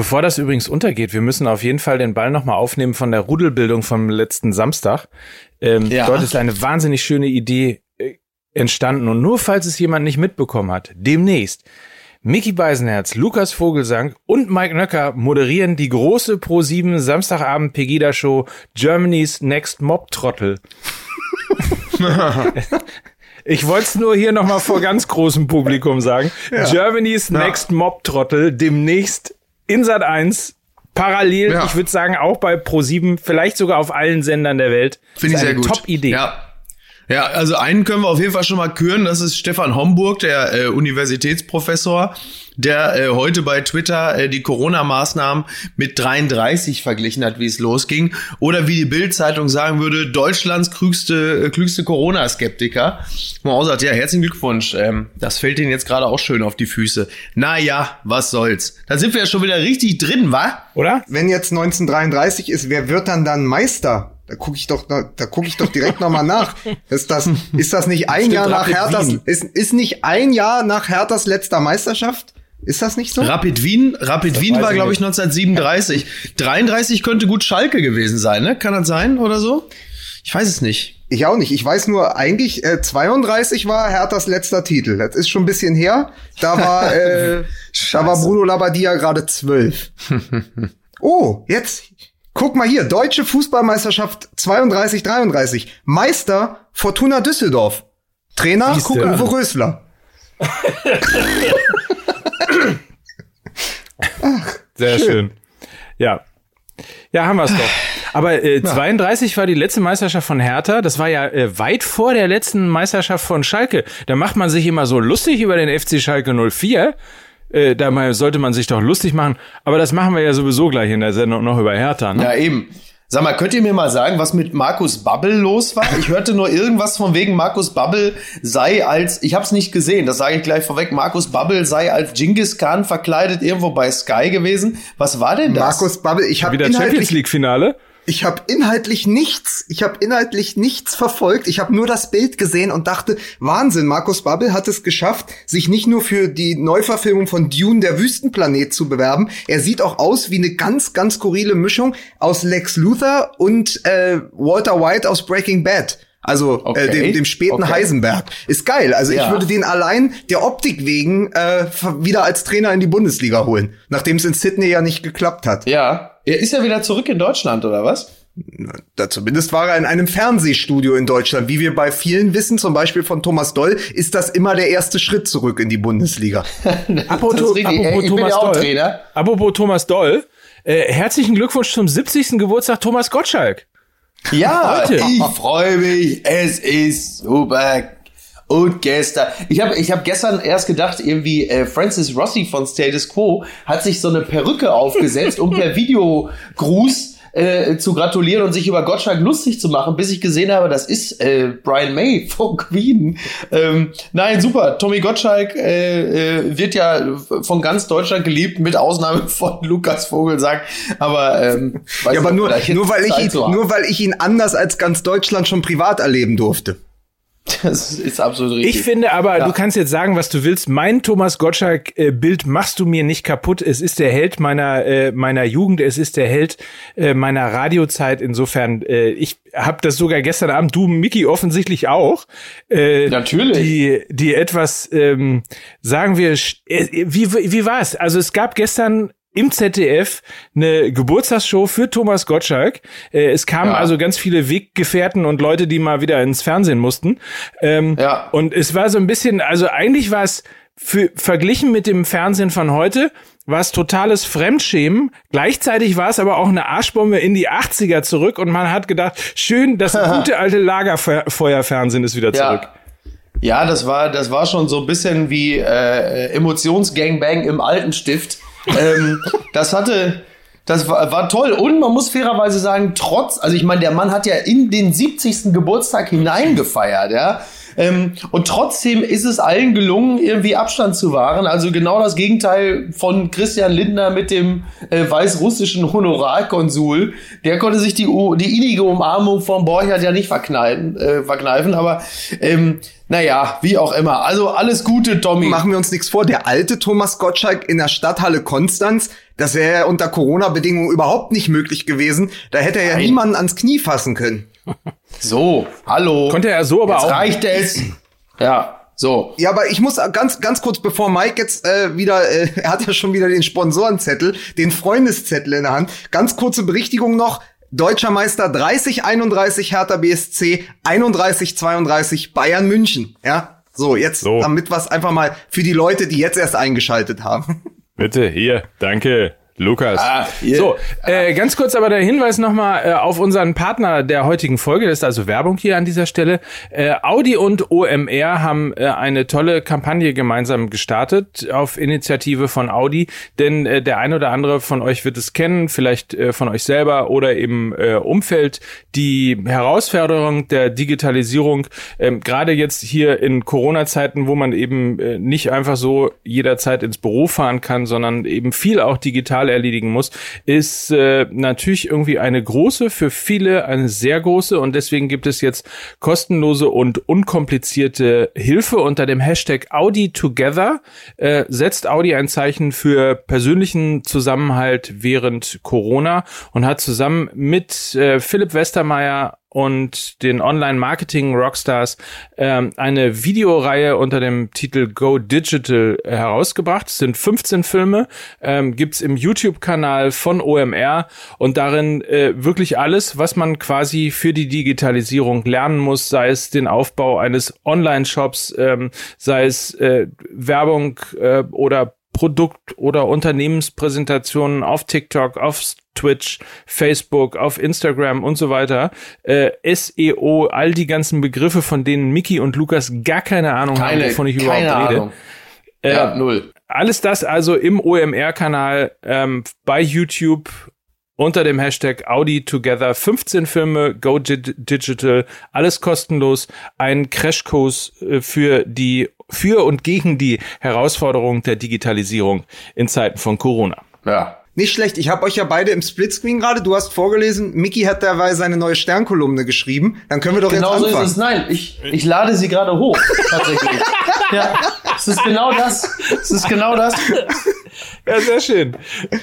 Bevor das übrigens untergeht, wir müssen auf jeden Fall den Ball nochmal aufnehmen von der Rudelbildung vom letzten Samstag. Ähm, ja. Dort ist eine wahnsinnig schöne Idee äh, entstanden. Und nur falls es jemand nicht mitbekommen hat, demnächst Mickey Beisenherz, Lukas Vogelsang und Mike Nöcker moderieren die große Pro7 Samstagabend Pegida Show Germany's Next Mob Trottel. ich wollte es nur hier nochmal vor ganz großem Publikum sagen. Ja. Germany's ja. Next Mob Trottel demnächst in Sat 1 parallel, ja. ich würde sagen auch bei Pro7, vielleicht sogar auf allen Sendern der Welt. Finde ich sehr gut. Top Idee. Ja. Ja, also einen können wir auf jeden Fall schon mal küren. Das ist Stefan Homburg, der äh, Universitätsprofessor, der äh, heute bei Twitter äh, die Corona-Maßnahmen mit 33 verglichen hat, wie es losging. Oder wie die Bild-Zeitung sagen würde, Deutschlands klügste, äh, klügste Corona-Skeptiker. Man auch sagt, ja, herzlichen Glückwunsch. Ähm, das fällt Ihnen jetzt gerade auch schön auf die Füße. Naja, was soll's. Da sind wir ja schon wieder richtig drin, wa? Oder? Wenn jetzt 1933 ist, wer wird dann dann Meister? Da gucke ich doch, da, da gucke ich doch direkt nochmal nach. Ist das, ist das nicht ein Stimmt, Jahr nach Herthas, ist, ist nicht ein Jahr nach Herthas letzter Meisterschaft? Ist das nicht so? Rapid Wien, Rapid das Wien war, glaube ich, 1937. 33 könnte gut Schalke gewesen sein, ne? Kann das sein oder so? Ich weiß es nicht. Ich auch nicht. Ich weiß nur, eigentlich äh, 32 war Herthas letzter Titel. Das ist schon ein bisschen her. Da war, äh, da war Bruno Labbadia gerade zwölf. oh, jetzt Guck mal hier, deutsche Fußballmeisterschaft 32, 33. Meister Fortuna Düsseldorf. Trainer Uwe Rösler. Ach, Sehr schön. schön. Ja. Ja, haben wir es doch. Aber äh, 32 war die letzte Meisterschaft von Hertha. Das war ja äh, weit vor der letzten Meisterschaft von Schalke. Da macht man sich immer so lustig über den FC Schalke 04. Äh, da sollte man sich doch lustig machen. Aber das machen wir ja sowieso gleich in der Sendung noch über Hertha. Ne? Ja, eben. Sag mal, könnt ihr mir mal sagen, was mit Markus Babbel los war? Ich hörte nur irgendwas von wegen Markus Babbel sei als, ich habe es nicht gesehen, das sage ich gleich vorweg, Markus Babbel sei als Genghis Khan verkleidet irgendwo bei Sky gewesen. Was war denn das? Markus Babbel, ich habe wieder Champions League Finale. Ich habe inhaltlich nichts, ich habe inhaltlich nichts verfolgt. Ich habe nur das Bild gesehen und dachte, Wahnsinn, Markus Babbel hat es geschafft, sich nicht nur für die Neuverfilmung von Dune der Wüstenplanet zu bewerben, er sieht auch aus wie eine ganz ganz skurrile Mischung aus Lex Luthor und äh, Walter White aus Breaking Bad. Also okay. äh, dem, dem späten okay. Heisenberg. Ist geil. Also ja. ich würde den allein der Optik wegen äh, wieder als Trainer in die Bundesliga holen, nachdem es in Sydney ja nicht geklappt hat. Ja, er ist ja wieder zurück in Deutschland, oder was? Da zumindest war er in einem Fernsehstudio in Deutschland. Wie wir bei vielen wissen, zum Beispiel von Thomas Doll, ist das immer der erste Schritt zurück in die Bundesliga. apropos, apropos Thomas Doll, apropos Thomas Doll, äh, herzlichen Glückwunsch zum 70. Geburtstag Thomas Gottschalk. Ja, Heute. ich freue mich. Es ist super. Und gestern, ich habe ich hab gestern erst gedacht, irgendwie äh, Francis Rossi von Status Quo hat sich so eine Perücke aufgesetzt, um per Videogruß äh, zu gratulieren und sich über Gottschalk lustig zu machen, bis ich gesehen habe, das ist äh, Brian May von Queen. Ähm, nein, super. Tommy Gottschalk äh, äh, wird ja von ganz Deutschland geliebt, mit Ausnahme von Lukas Vogelsang. Aber, ähm, ja, aber nur, nur, weil ich ihn, nur weil ich ihn anders als ganz Deutschland schon privat erleben durfte. Das ist absolut richtig. Ich finde aber, ja. du kannst jetzt sagen, was du willst. Mein Thomas Gottschalk-Bild machst du mir nicht kaputt. Es ist der Held meiner äh, meiner Jugend. Es ist der Held äh, meiner Radiozeit. Insofern, äh, ich habe das sogar gestern Abend, du, Mickey, offensichtlich auch. Äh, Natürlich. Die, die etwas, ähm, sagen wir, äh, wie, wie war es? Also es gab gestern im ZDF eine Geburtstagsshow für Thomas Gottschalk. Äh, es kamen ja. also ganz viele Weggefährten und Leute, die mal wieder ins Fernsehen mussten. Ähm, ja. Und es war so ein bisschen, also eigentlich war es für, verglichen mit dem Fernsehen von heute, war es totales Fremdschämen. Gleichzeitig war es aber auch eine Arschbombe in die 80er zurück und man hat gedacht, schön, das gute alte Lagerfeuerfernsehen ist wieder zurück. Ja. Ja, das war, das war schon so ein bisschen wie äh, Emotionsgangbang im alten Stift ähm, das hatte, das war, war toll. Und man muss fairerweise sagen, trotz, also ich meine, der Mann hat ja in den 70. Geburtstag hineingefeiert, ja. Ähm, und trotzdem ist es allen gelungen, irgendwie Abstand zu wahren. Also genau das Gegenteil von Christian Lindner mit dem äh, weißrussischen Honorarkonsul. Der konnte sich die, die innige Umarmung von Borchert ja nicht verkneifen, äh, verkneifen aber ähm, naja, wie auch immer. Also alles Gute, Tommy. Machen wir uns nichts vor. Der alte Thomas Gottschalk in der Stadthalle Konstanz, das wäre ja unter Corona-Bedingungen überhaupt nicht möglich gewesen. Da hätte er ja Nein. niemanden ans Knie fassen können. So, hallo. Konnte er so aber Jetzt auch. reicht es. Ja. So. Ja, aber ich muss ganz, ganz kurz, bevor Mike jetzt äh, wieder, äh, er hat ja schon wieder den Sponsorenzettel, den Freundeszettel in der Hand. Ganz kurze Berichtigung noch. Deutscher Meister 30-31 Hertha BSC, 31-32 Bayern München. Ja, so jetzt, so. damit was einfach mal für die Leute, die jetzt erst eingeschaltet haben. Bitte, hier, danke. Lukas. Ah, yeah. So, äh, ganz kurz aber der Hinweis nochmal äh, auf unseren Partner der heutigen Folge. Das ist also Werbung hier an dieser Stelle. Äh, Audi und OMR haben äh, eine tolle Kampagne gemeinsam gestartet auf Initiative von Audi. Denn äh, der ein oder andere von euch wird es kennen, vielleicht äh, von euch selber oder im äh, Umfeld. Die Herausforderung der Digitalisierung, äh, gerade jetzt hier in Corona-Zeiten, wo man eben äh, nicht einfach so jederzeit ins Büro fahren kann, sondern eben viel auch digital erledigen muss, ist äh, natürlich irgendwie eine große, für viele eine sehr große und deswegen gibt es jetzt kostenlose und unkomplizierte Hilfe unter dem Hashtag Audi Together. Äh, setzt Audi ein Zeichen für persönlichen Zusammenhalt während Corona und hat zusammen mit äh, Philipp Westermeier und den Online-Marketing-Rockstars ähm, eine Videoreihe unter dem Titel Go Digital herausgebracht. Es sind 15 Filme, ähm, gibt's im YouTube-Kanal von OMR und darin äh, wirklich alles, was man quasi für die Digitalisierung lernen muss, sei es den Aufbau eines Online-Shops, ähm, sei es äh, Werbung äh, oder Produkt- oder Unternehmenspräsentationen auf TikTok, auf Twitch, Facebook, auf Instagram und so weiter. Äh, SEO, all die ganzen Begriffe, von denen Mickey und Lukas gar keine Ahnung keine, haben, wovon ich überhaupt rede. Äh, ja, null. Alles das also im OMR-Kanal ähm, bei YouTube unter dem Hashtag Audi Together. 15 Filme, Go Digital, alles kostenlos. Ein Crashkurs äh, für die, für und gegen die Herausforderung der Digitalisierung in Zeiten von Corona. Ja, nicht schlecht. Ich habe euch ja beide im Splitscreen gerade. Du hast vorgelesen. Mickey hat dabei seine neue Sternkolumne geschrieben. Dann können wir doch genau jetzt anfangen. Genau so ist es. Nein, ich, ich lade sie gerade hoch. Tatsächlich. ja, es ist genau das. Es ist genau das. Ja, sehr schön.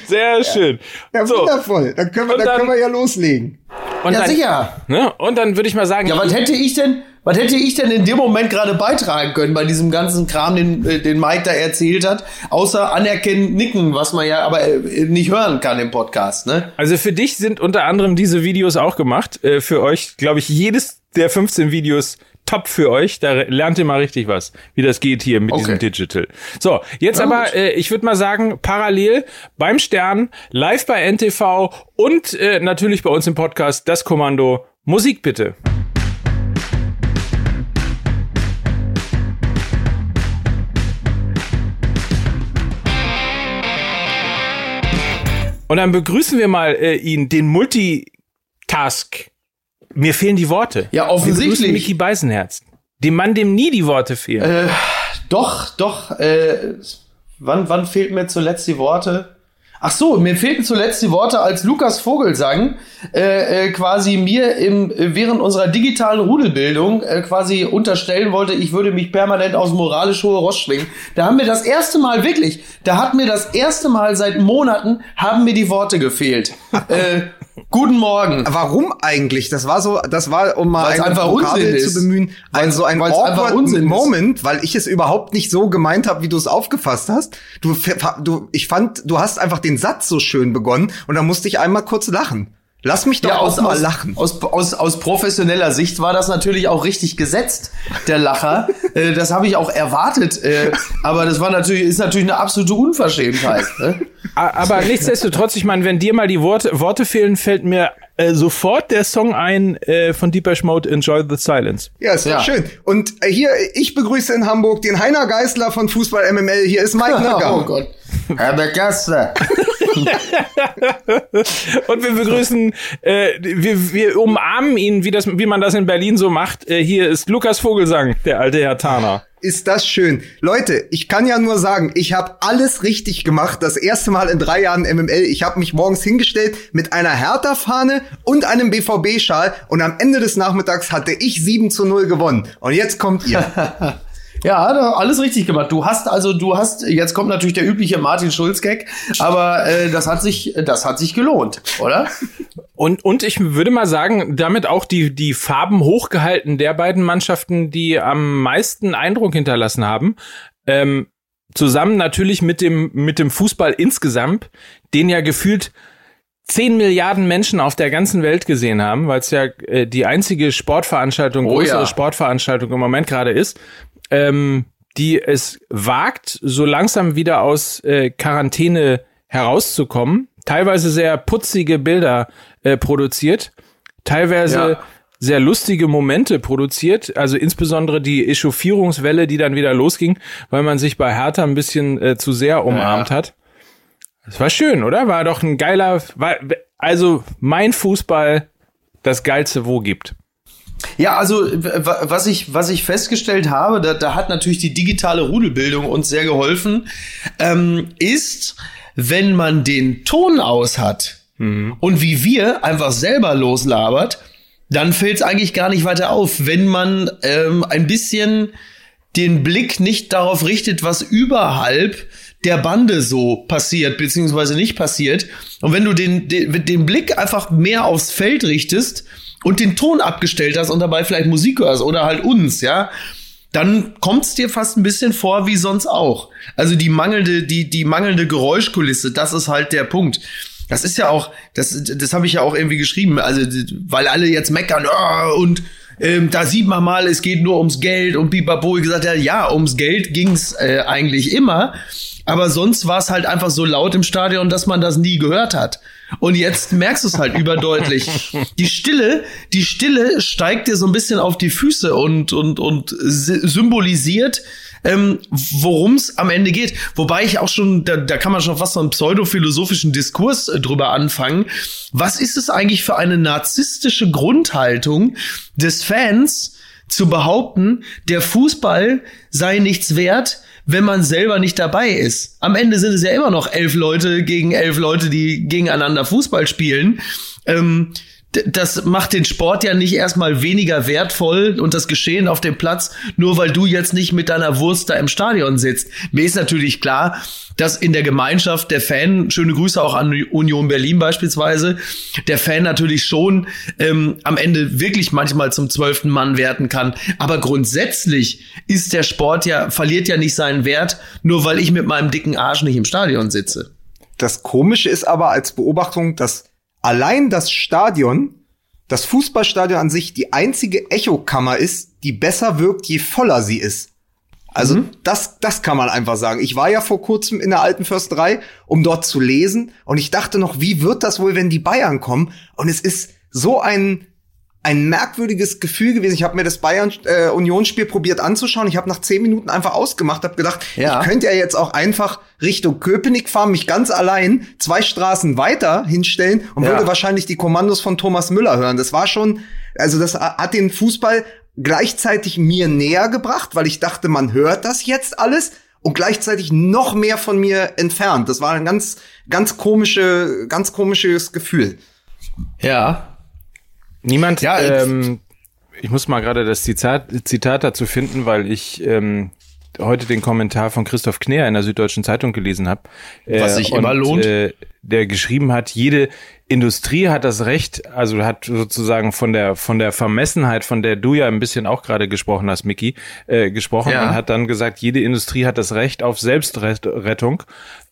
Sehr schön. Ja, so. wundervoll. Dann können wir, dann, dann können wir ja loslegen. Und ja, dann, sicher. Ne? Und dann würde ich mal sagen. Ja, was hätte ich denn, was hätte ich denn in dem Moment gerade beitragen können bei diesem ganzen Kram, den, äh, den Mike da erzählt hat, außer anerkennen, nicken, was man ja aber äh, nicht hören kann im Podcast, ne? Also für dich sind unter anderem diese Videos auch gemacht. Äh, für euch, glaube ich, jedes der 15 Videos top für euch. Da lernt ihr mal richtig was, wie das geht hier mit okay. diesem Digital. So, jetzt ja, aber, äh, ich würde mal sagen, parallel beim Stern, live bei NTV und äh, natürlich bei uns im Podcast das Kommando Musik bitte. Und dann begrüßen wir mal äh, ihn, den Multitask. Mir fehlen die Worte. Ja, offensichtlich. Mickey Beisenherz. Dem Mann, dem nie die Worte fehlen. Äh, doch, doch. Äh, wann, wann fehlt mir zuletzt die Worte? Ach so, mir fehlten zuletzt die Worte, als Lukas Vogelsang äh, äh, quasi mir im, während unserer digitalen Rudelbildung äh, quasi unterstellen wollte, ich würde mich permanent aus moralisch hohe Ross schwingen. Da haben mir das erste Mal wirklich, da hat mir das erste Mal seit Monaten haben mir die Worte gefehlt. äh, Guten Morgen. Warum eigentlich? Das war so, das war, um mal ein einfach Vokabel zu bemühen, ein so ein awkward Moment, weil ich es überhaupt nicht so gemeint habe, wie du es aufgefasst hast. Du, du, ich fand, du hast einfach den Satz so schön begonnen und da musste ich einmal kurz lachen. Lass mich doch ja, aus, auch mal lachen. Aus, aus, aus professioneller Sicht war das natürlich auch richtig gesetzt, der Lacher. äh, das habe ich auch erwartet. Äh, aber das war natürlich, ist natürlich eine absolute Unverschämtheit. Ne? Aber nichtsdestotrotz, ich meine, wenn dir mal die Worte, Worte fehlen, fällt mir äh, sofort der Song ein äh, von Deepesh Mode, Enjoy the Silence. Ja, ist ja. schön. Und äh, hier, ich begrüße in Hamburg den Heiner Geißler von Fußball MML. Hier ist Mike Nagger. oh Gott. Herr Begaster. Und wir begrüßen, äh, wir, wir umarmen ihn, wie, das, wie man das in Berlin so macht. Äh, hier ist Lukas Vogelsang, der alte Herr Tana. Ist das schön. Leute, ich kann ja nur sagen, ich habe alles richtig gemacht. Das erste Mal in drei Jahren MML. Ich habe mich morgens hingestellt mit einer Hertha-Fahne und einem BVB-Schal und am Ende des Nachmittags hatte ich 7 zu 0 gewonnen. Und jetzt kommt ihr. Ja, alles richtig gemacht. Du hast also, du hast, jetzt kommt natürlich der übliche Martin Schulz-Gag, aber äh, das hat sich, das hat sich gelohnt, oder? Und, und ich würde mal sagen, damit auch die, die Farben hochgehalten der beiden Mannschaften, die am meisten Eindruck hinterlassen haben. Ähm, zusammen natürlich mit dem, mit dem Fußball insgesamt, den ja gefühlt 10 Milliarden Menschen auf der ganzen Welt gesehen haben, weil es ja äh, die einzige Sportveranstaltung, oh, größere ja. Sportveranstaltung im Moment gerade ist ähm, die es wagt, so langsam wieder aus äh, Quarantäne herauszukommen, teilweise sehr putzige Bilder äh, produziert, teilweise ja. sehr lustige Momente produziert, also insbesondere die Echauffierungswelle, die dann wieder losging, weil man sich bei Hertha ein bisschen äh, zu sehr umarmt ja. hat. Das war schön, oder? War doch ein geiler, war, also mein Fußball das geilste wo gibt. Ja, also was ich, was ich festgestellt habe, da, da hat natürlich die digitale Rudelbildung uns sehr geholfen, ähm, ist, wenn man den Ton aus hat mhm. und wie wir einfach selber loslabert, dann fällt es eigentlich gar nicht weiter auf, wenn man ähm, ein bisschen den Blick nicht darauf richtet, was überhalb der Bande so passiert, beziehungsweise nicht passiert. Und wenn du den, den, den Blick einfach mehr aufs Feld richtest, und den Ton abgestellt hast und dabei vielleicht Musik hörst oder halt uns, ja, dann kommt es dir fast ein bisschen vor wie sonst auch. Also die mangelnde, die, die mangelnde Geräuschkulisse, das ist halt der Punkt. Das ist ja auch, das, das habe ich ja auch irgendwie geschrieben, also weil alle jetzt meckern oh, und ähm, da sieht man mal, es geht nur ums Geld und Bibabo gesagt ja, ja, ums Geld ging's äh, eigentlich immer, aber sonst war es halt einfach so laut im Stadion, dass man das nie gehört hat. Und jetzt merkst du es halt überdeutlich. Die Stille, die Stille steigt dir so ein bisschen auf die Füße und, und, und symbolisiert, ähm, worum es am Ende geht. Wobei ich auch schon, da, da kann man schon fast so einen pseudophilosophischen Diskurs äh, drüber anfangen. Was ist es eigentlich für eine narzisstische Grundhaltung des Fans, zu behaupten, der Fußball sei nichts wert, wenn man selber nicht dabei ist. Am Ende sind es ja immer noch elf Leute gegen elf Leute, die gegeneinander Fußball spielen. Ähm, das macht den Sport ja nicht erstmal weniger wertvoll und das Geschehen auf dem Platz, nur weil du jetzt nicht mit deiner Wurst da im Stadion sitzt. Mir ist natürlich klar, dass in der Gemeinschaft der Fan, schöne Grüße auch an Union Berlin beispielsweise, der Fan natürlich schon ähm, am Ende wirklich manchmal zum zwölften Mann werten kann. Aber grundsätzlich ist der Sport ja, verliert ja nicht seinen Wert, nur weil ich mit meinem dicken Arsch nicht im Stadion sitze. Das Komische ist aber als Beobachtung, dass allein das Stadion, das Fußballstadion an sich, die einzige Echokammer ist, die besser wirkt, je voller sie ist. Also mhm. das, das kann man einfach sagen. Ich war ja vor kurzem in der alten Försterei, um dort zu lesen, und ich dachte noch, wie wird das wohl, wenn die Bayern kommen? Und es ist so ein ein merkwürdiges Gefühl gewesen. Ich habe mir das Bayern äh, Unionsspiel probiert anzuschauen. Ich habe nach zehn Minuten einfach ausgemacht, habe gedacht, ja. ich könnte ja jetzt auch einfach Richtung Köpenick fahren, mich ganz allein zwei Straßen weiter hinstellen und ja. würde wahrscheinlich die Kommandos von Thomas Müller hören. Das war schon, also das hat den Fußball gleichzeitig mir näher gebracht, weil ich dachte, man hört das jetzt alles und gleichzeitig noch mehr von mir entfernt. Das war ein ganz, ganz komische, ganz komisches Gefühl. Ja, Niemand, ja, ähm, ich muss mal gerade das Zitat, Zitat dazu finden, weil ich ähm, heute den Kommentar von Christoph Kner in der Süddeutschen Zeitung gelesen habe. Äh, Was sich immer lohnt. Äh, der geschrieben hat, jede Industrie hat das Recht, also hat sozusagen von der von der Vermessenheit, von der du ja ein bisschen auch gerade gesprochen hast, Mickey, äh, gesprochen ja. und hat dann gesagt, jede Industrie hat das Recht auf Selbstrettung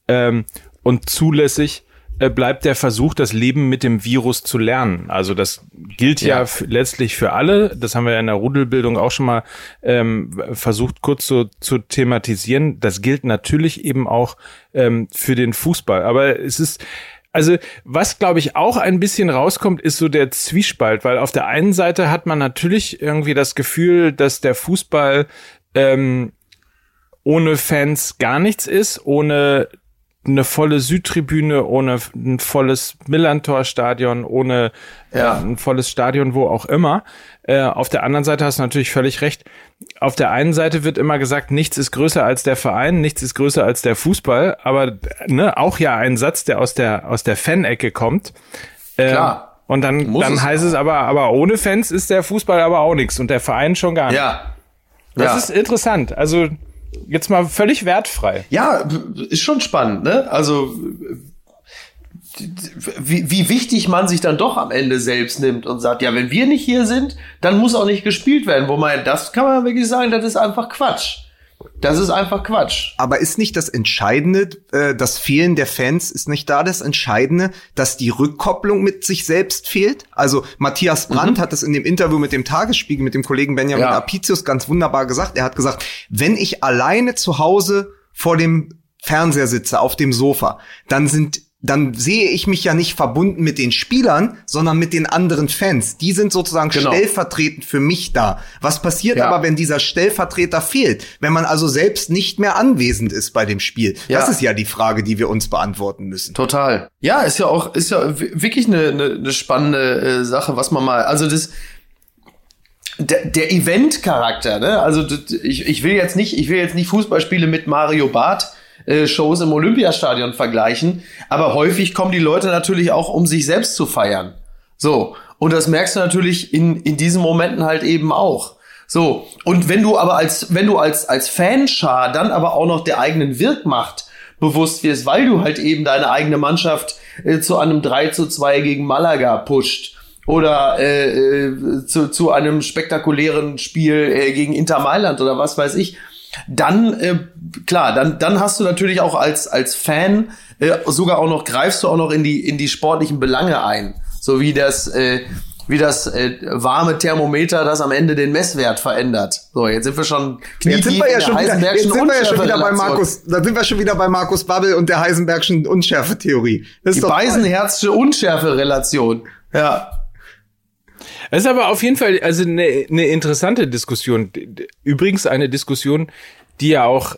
ähm, und zulässig bleibt der Versuch, das Leben mit dem Virus zu lernen. Also das gilt ja, ja letztlich für alle. Das haben wir ja in der Rudelbildung auch schon mal ähm, versucht, kurz so zu thematisieren. Das gilt natürlich eben auch ähm, für den Fußball. Aber es ist also was glaube ich auch ein bisschen rauskommt, ist so der Zwiespalt, weil auf der einen Seite hat man natürlich irgendwie das Gefühl, dass der Fußball ähm, ohne Fans gar nichts ist, ohne eine volle Südtribüne, ohne ein volles Millantor-Stadion, ohne ja. äh, ein volles Stadion, wo auch immer. Äh, auf der anderen Seite hast du natürlich völlig recht. Auf der einen Seite wird immer gesagt, nichts ist größer als der Verein, nichts ist größer als der Fußball, aber ne, auch ja ein Satz, der aus der aus der Fan-Ecke kommt. Äh, Klar. Und dann, dann es heißt auch. es aber, aber ohne Fans ist der Fußball aber auch nichts und der Verein schon gar nicht. Ja. Das ja. ist interessant. Also jetzt mal völlig wertfrei. Ja, ist schon spannend, ne? Also wie, wie wichtig man sich dann doch am Ende selbst nimmt und sagt, ja, wenn wir nicht hier sind, dann muss auch nicht gespielt werden. Wo man, das kann man wirklich sagen, das ist einfach Quatsch. Das ist einfach Quatsch. Aber ist nicht das Entscheidende, äh, das Fehlen der Fans, ist nicht da das Entscheidende, dass die Rückkopplung mit sich selbst fehlt? Also Matthias Brandt mhm. hat es in dem Interview mit dem Tagesspiegel, mit dem Kollegen Benjamin ja. Apicius ganz wunderbar gesagt. Er hat gesagt, wenn ich alleine zu Hause vor dem Fernseher sitze, auf dem Sofa, dann sind dann sehe ich mich ja nicht verbunden mit den Spielern, sondern mit den anderen Fans. Die sind sozusagen genau. stellvertretend für mich da. Was passiert ja. aber, wenn dieser Stellvertreter fehlt? Wenn man also selbst nicht mehr anwesend ist bei dem Spiel? Ja. Das ist ja die Frage, die wir uns beantworten müssen. Total. Ja, ist ja auch, ist ja wirklich eine, eine, eine spannende äh, Sache, was man mal, also das, der, der Event-Charakter, ne? Also ich, ich will jetzt nicht, ich will jetzt nicht Fußballspiele mit Mario Barth äh, Shows im Olympiastadion vergleichen. Aber häufig kommen die Leute natürlich auch, um sich selbst zu feiern. So. Und das merkst du natürlich in, in diesen Momenten halt eben auch. So. Und wenn du aber als, wenn du als, als Fanschar dann aber auch noch der eigenen Wirkmacht bewusst wirst, weil du halt eben deine eigene Mannschaft äh, zu einem 3 zu 2 gegen Malaga pusht oder äh, äh, zu, zu einem spektakulären Spiel äh, gegen Inter Mailand oder was weiß ich, dann äh, klar, dann dann hast du natürlich auch als als Fan äh, sogar auch noch greifst du auch noch in die in die sportlichen Belange ein, so wie das äh, wie das äh, warme Thermometer, das am Ende den Messwert verändert. So, jetzt sind wir schon jetzt sind wir ja schon wieder, jetzt sind wir ja schon wieder bei Markus, da sind wir schon wieder bei Markus Babbel und der Heisenbergschen Unschärfe-Theorie. Die Beisenherzsche Unschärfe-Relation. Ja. Es ist aber auf jeden Fall also eine, eine interessante Diskussion. Übrigens eine Diskussion, die ja auch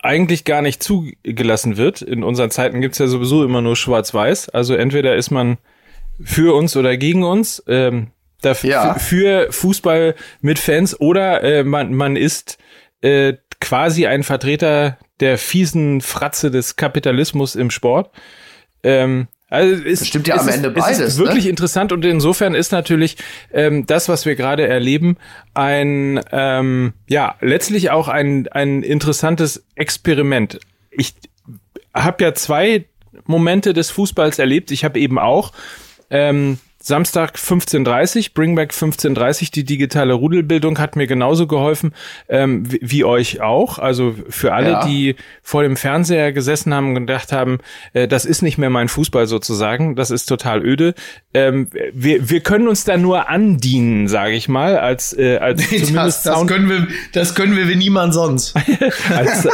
eigentlich gar nicht zugelassen wird. In unseren Zeiten gibt's ja sowieso immer nur Schwarz-Weiß. Also entweder ist man für uns oder gegen uns. Ähm, dafür, ja. Für Fußball mit Fans oder äh, man, man ist äh, quasi ein Vertreter der fiesen Fratze des Kapitalismus im Sport. Ähm, also es stimmt ja am Ende beides. Es ist wirklich ne? interessant und insofern ist natürlich ähm, das, was wir gerade erleben, ein ähm, ja letztlich auch ein ein interessantes Experiment. Ich habe ja zwei Momente des Fußballs erlebt. Ich habe eben auch ähm, Samstag 15.30 Bringback 15.30 die digitale Rudelbildung hat mir genauso geholfen ähm, wie, wie, euch auch. Also für alle, ja. die vor dem Fernseher gesessen haben und gedacht haben, äh, das ist nicht mehr mein Fußball sozusagen, das ist total öde. Ähm, wir, wir können uns da nur andienen, sage ich mal, als, äh, als nee, zumindest das, das können wir, das können wir wie niemand sonst. als,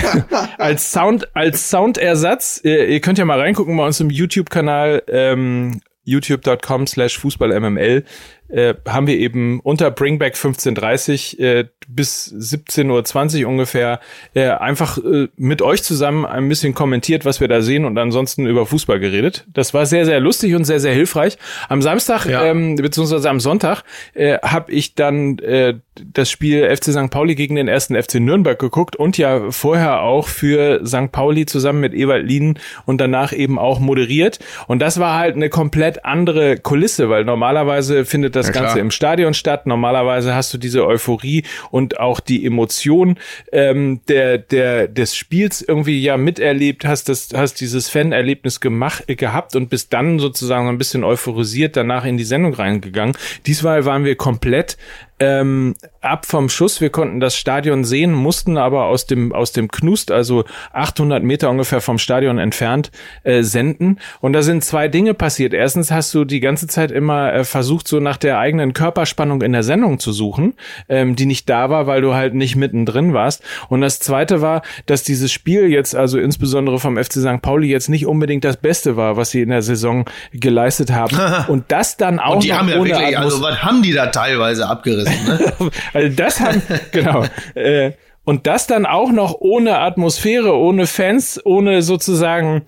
als Sound, als Soundersatz. Äh, ihr könnt ja mal reingucken bei uns im YouTube-Kanal. Ähm, youtube.com slash fußballmml äh, haben wir eben unter Bringback 1530 äh, bis 17.20 Uhr ungefähr äh, einfach äh, mit euch zusammen ein bisschen kommentiert, was wir da sehen und ansonsten über Fußball geredet. Das war sehr, sehr lustig und sehr, sehr hilfreich. Am Samstag, ja. ähm, beziehungsweise am Sonntag, äh, habe ich dann äh, das Spiel FC St. Pauli gegen den ersten FC Nürnberg geguckt und ja vorher auch für St. Pauli zusammen mit Ewald Lienen und danach eben auch moderiert. Und das war halt eine komplett andere Kulisse, weil normalerweise findet das das ja, Ganze im Stadion statt. Normalerweise hast du diese Euphorie und auch die Emotion ähm, der, der, des Spiels irgendwie ja miterlebt, hast das, hast dieses Fan-Erlebnis gemacht, gehabt und bist dann sozusagen ein bisschen euphorisiert danach in die Sendung reingegangen. Diesmal waren wir komplett ähm, ab vom Schuss. Wir konnten das Stadion sehen, mussten aber aus dem aus dem Knust, also 800 Meter ungefähr vom Stadion entfernt, äh, senden. Und da sind zwei Dinge passiert. Erstens hast du die ganze Zeit immer äh, versucht, so nach der eigenen Körperspannung in der Sendung zu suchen, ähm, die nicht da war, weil du halt nicht mittendrin warst. Und das Zweite war, dass dieses Spiel jetzt, also insbesondere vom FC St. Pauli, jetzt nicht unbedingt das Beste war, was sie in der Saison geleistet haben. Und das dann auch Und die haben ja ohne wirklich, also was haben die da teilweise abgerissen? Ne? also das haben, genau. Äh, Und das dann auch noch ohne Atmosphäre, ohne Fans, ohne sozusagen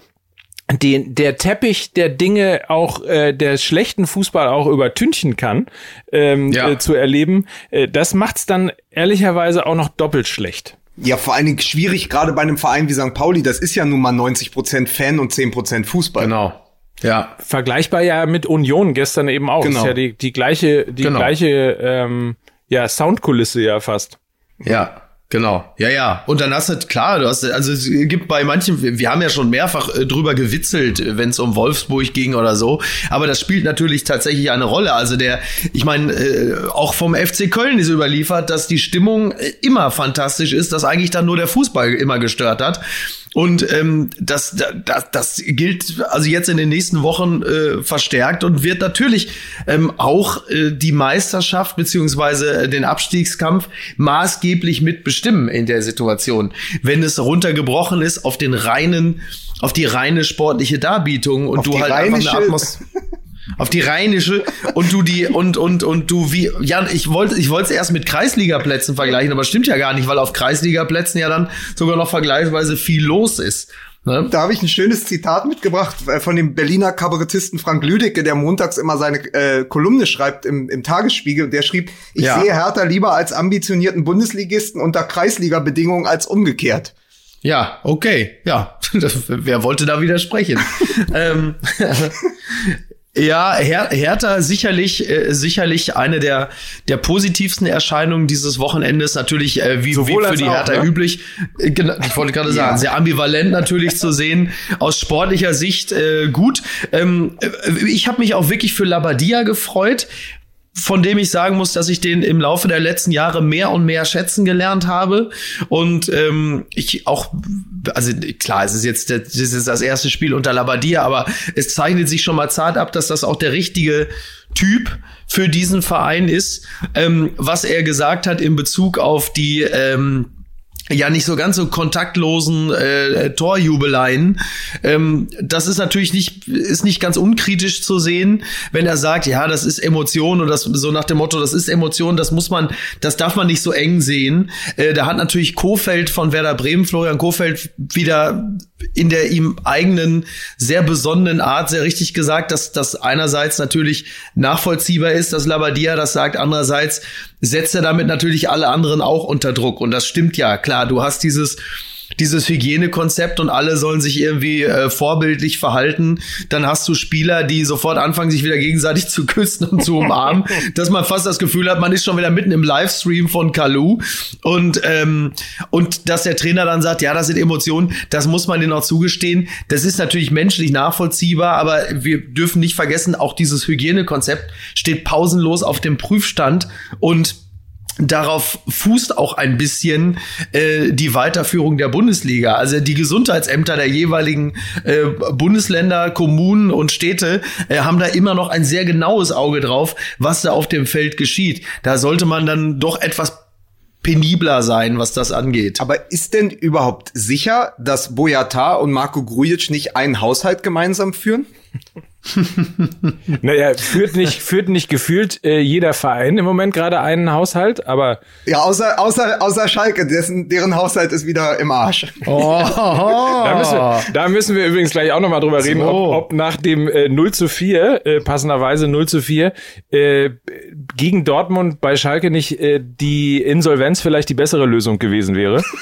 den, der Teppich der Dinge auch äh, der schlechten Fußball auch übertünchen kann, ähm, ja. äh, zu erleben, äh, das macht's dann ehrlicherweise auch noch doppelt schlecht. Ja, vor allen Dingen schwierig, gerade bei einem Verein wie St. Pauli, das ist ja nun mal 90 Prozent Fan und 10 Prozent Fußball. Genau. Ja. Vergleichbar ja mit Union gestern eben auch. Genau. Ist ja die, die gleiche, die genau. gleiche ähm, ja, Soundkulisse ja fast. Ja. Genau, ja, ja. Und dann hast du, klar, du hast, also es gibt bei manchen, wir haben ja schon mehrfach äh, drüber gewitzelt, wenn es um Wolfsburg ging oder so, aber das spielt natürlich tatsächlich eine Rolle. Also der, ich meine, äh, auch vom FC Köln ist überliefert, dass die Stimmung äh, immer fantastisch ist, dass eigentlich dann nur der Fußball immer gestört hat. Und ähm, das, das, das gilt also jetzt in den nächsten Wochen äh, verstärkt und wird natürlich ähm, auch äh, die Meisterschaft beziehungsweise den Abstiegskampf maßgeblich mitbestimmen in der Situation. Wenn es runtergebrochen ist auf den reinen, auf die reine sportliche Darbietung und auf du halt einfach eine Atmosphäre auf die rheinische und du die und und und du wie ja ich wollte ich wollte es erst mit Kreisligaplätzen vergleichen, aber stimmt ja gar nicht, weil auf Kreisligaplätzen ja dann sogar noch vergleichsweise viel los ist. Ne? Da habe ich ein schönes Zitat mitgebracht äh, von dem Berliner Kabarettisten Frank Lüdecke, der montags immer seine äh, Kolumne schreibt im, im Tagesspiegel. Und der schrieb, ich ja. sehe Hertha lieber als ambitionierten Bundesligisten unter Kreisliga-Bedingungen als umgekehrt. Ja, okay, ja, wer wollte da widersprechen? ähm, ja, Her Hertha sicherlich, äh, sicherlich eine der, der positivsten Erscheinungen dieses Wochenendes. Natürlich, äh, wie, wie für die Hertha ne? üblich. Äh, ich wollte gerade sagen, ja. sehr ambivalent natürlich zu sehen. Aus sportlicher Sicht äh, gut. Ähm, äh, ich habe mich auch wirklich für Labadia gefreut, von dem ich sagen muss, dass ich den im Laufe der letzten Jahre mehr und mehr schätzen gelernt habe. Und ähm, ich auch, also klar, es ist jetzt das ist das erste Spiel unter Labadia, aber es zeichnet sich schon mal zart ab, dass das auch der richtige Typ für diesen Verein ist. Ähm, was er gesagt hat in Bezug auf die ähm, ja nicht so ganz so kontaktlosen äh, Torjubeleien. Ähm, das ist natürlich nicht ist nicht ganz unkritisch zu sehen, wenn er sagt, ja, das ist Emotion und das so nach dem Motto, das ist Emotion, das muss man, das darf man nicht so eng sehen. Äh, da hat natürlich Kofeld von Werder Bremen, Florian Kofeld wieder in der ihm eigenen sehr besonnenen Art sehr richtig gesagt, dass das einerseits natürlich nachvollziehbar ist, dass Labadia das sagt, andererseits setzt er damit natürlich alle anderen auch unter Druck. Und das stimmt ja, klar, du hast dieses dieses Hygienekonzept und alle sollen sich irgendwie äh, vorbildlich verhalten, dann hast du Spieler, die sofort anfangen, sich wieder gegenseitig zu küssen und zu umarmen, dass man fast das Gefühl hat, man ist schon wieder mitten im Livestream von Kalu und ähm, und dass der Trainer dann sagt, ja, das sind Emotionen, das muss man denen auch zugestehen. Das ist natürlich menschlich nachvollziehbar, aber wir dürfen nicht vergessen, auch dieses Hygienekonzept steht pausenlos auf dem Prüfstand und darauf fußt auch ein bisschen äh, die Weiterführung der Bundesliga. Also die Gesundheitsämter der jeweiligen äh, Bundesländer, Kommunen und Städte äh, haben da immer noch ein sehr genaues Auge drauf, was da auf dem Feld geschieht. Da sollte man dann doch etwas penibler sein, was das angeht. Aber ist denn überhaupt sicher, dass Boyata und Marco Grujic nicht einen Haushalt gemeinsam führen? naja, führt nicht, führt nicht gefühlt äh, jeder Verein im Moment gerade einen Haushalt, aber. Ja, außer, außer, außer Schalke, dessen, deren Haushalt ist wieder im Arsch. Oh, da, müssen wir, da müssen wir übrigens gleich auch nochmal drüber reden, so. ob, ob nach dem äh, 0 zu 4, äh, passenderweise 0 zu 4, äh, gegen Dortmund bei Schalke nicht äh, die Insolvenz vielleicht die bessere Lösung gewesen wäre.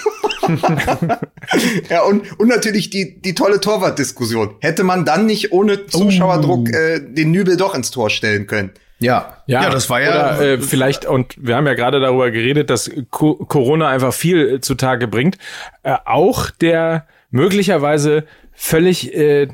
ja, und, und natürlich die, die tolle Torwartdiskussion. Hätte man dann nicht ohne Zuschauerdruck uh. äh, den Nübel doch ins Tor stellen können? Ja, ja, ja, das war ja oder, äh, vielleicht und wir haben ja gerade darüber geredet, dass Co Corona einfach viel zutage bringt. Äh, auch der möglicherweise völlig äh,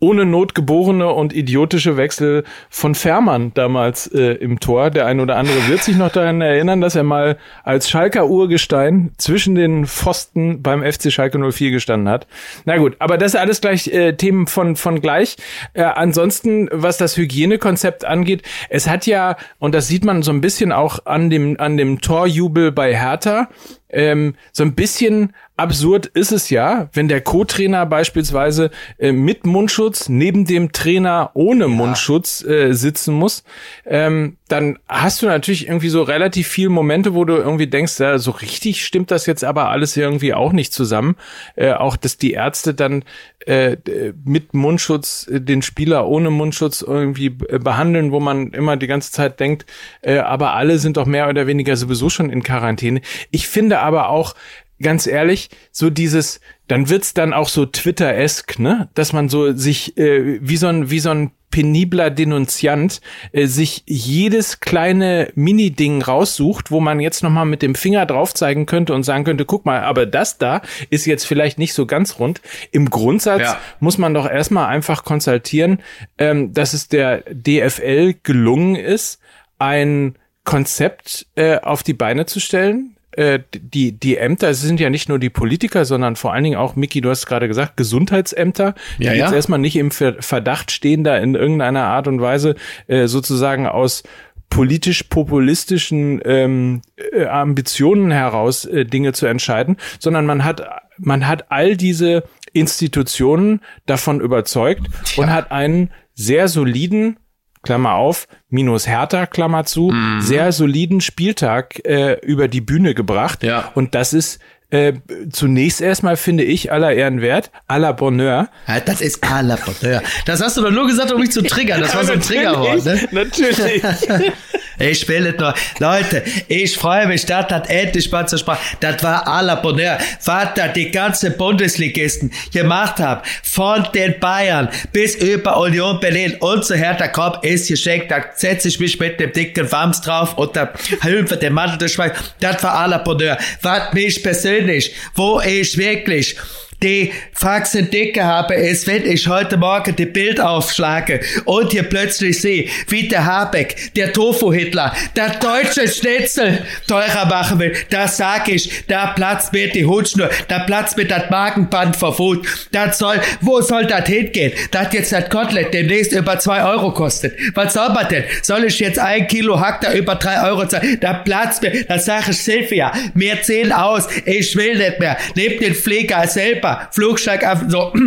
ohne Not geborene und idiotische Wechsel von Fährmann damals äh, im Tor. Der ein oder andere wird sich noch daran erinnern, dass er mal als Schalker Urgestein zwischen den Pfosten beim FC Schalke 04 gestanden hat. Na gut, aber das ist alles gleich äh, Themen von, von gleich. Äh, ansonsten, was das Hygienekonzept angeht, es hat ja, und das sieht man so ein bisschen auch an dem, an dem Torjubel bei Hertha, ähm, so ein bisschen absurd ist es ja, wenn der Co-Trainer beispielsweise äh, mit Mundschutz neben dem Trainer ohne ja. Mundschutz äh, sitzen muss. Ähm, dann hast du natürlich irgendwie so relativ viele Momente, wo du irgendwie denkst, ja, so richtig stimmt das jetzt aber alles irgendwie auch nicht zusammen. Äh, auch, dass die Ärzte dann äh, mit Mundschutz äh, den Spieler ohne Mundschutz irgendwie äh, behandeln, wo man immer die ganze Zeit denkt, äh, aber alle sind doch mehr oder weniger sowieso schon in Quarantäne. Ich finde aber auch, ganz ehrlich, so dieses, dann wird's dann auch so Twitter-esk, ne? Dass man so sich äh, wie so ein wie so ein penibler Denunziant äh, sich jedes kleine Mini-Ding raussucht, wo man jetzt nochmal mit dem Finger drauf zeigen könnte und sagen könnte, guck mal, aber das da ist jetzt vielleicht nicht so ganz rund. Im Grundsatz ja. muss man doch erstmal einfach konstatieren, ähm, dass es der DFL gelungen ist, ein Konzept äh, auf die Beine zu stellen, äh, die, die Ämter, es sind ja nicht nur die Politiker, sondern vor allen Dingen auch, Miki, du hast gerade gesagt, Gesundheitsämter, die ja, jetzt erstmal nicht im Verdacht stehen, da in irgendeiner Art und Weise äh, sozusagen aus politisch-populistischen ähm, äh, Ambitionen heraus äh, Dinge zu entscheiden, sondern man hat, man hat all diese Institutionen davon überzeugt ja. und hat einen sehr soliden Klammer auf, minus Hertha, Klammer zu, mhm. sehr soliden Spieltag äh, über die Bühne gebracht. Ja. Und das ist äh, zunächst erstmal finde ich aller Ehren wert, la Bonheur. Ja, das ist la Bonheur. Das hast du doch nur gesagt, um mich zu triggern. Das war so ein Triggerwort, ne? Natürlich. ich spiele noch. Leute, ich freue mich, das endlich mal zur Sprache. Das war à la Bonheur. Da die ganze Bundesligisten gemacht haben. Von den Bayern bis über Union Berlin und so Hertha Kopp ist geschenkt. Da setze ich mich mit dem dicken Wams drauf und da wir den Mantel Schweigens. Das war à la Bonheur. Was mich persönlich, wo ich wirklich die Faxen dicke habe, ist, wenn ich heute Morgen die Bild aufschlage und hier plötzlich sehe, wie der Habeck, der Tofu-Hitler, der deutsche Schnitzel teurer machen will, da sag ich, da platzt mir die Hutschnur, da platzt mir das Magenband vor Wut. Das soll, wo soll das hingehen? Das jetzt das Kotelett demnächst über zwei Euro kostet. Was soll man denn? Soll ich jetzt ein Kilo Hack da über drei Euro zahlen? Da platzt mir, da sag ich Silvia, mir zählen aus, ich will nicht mehr. Nehmt den Pfleger selber super. Flugsteig ab, so.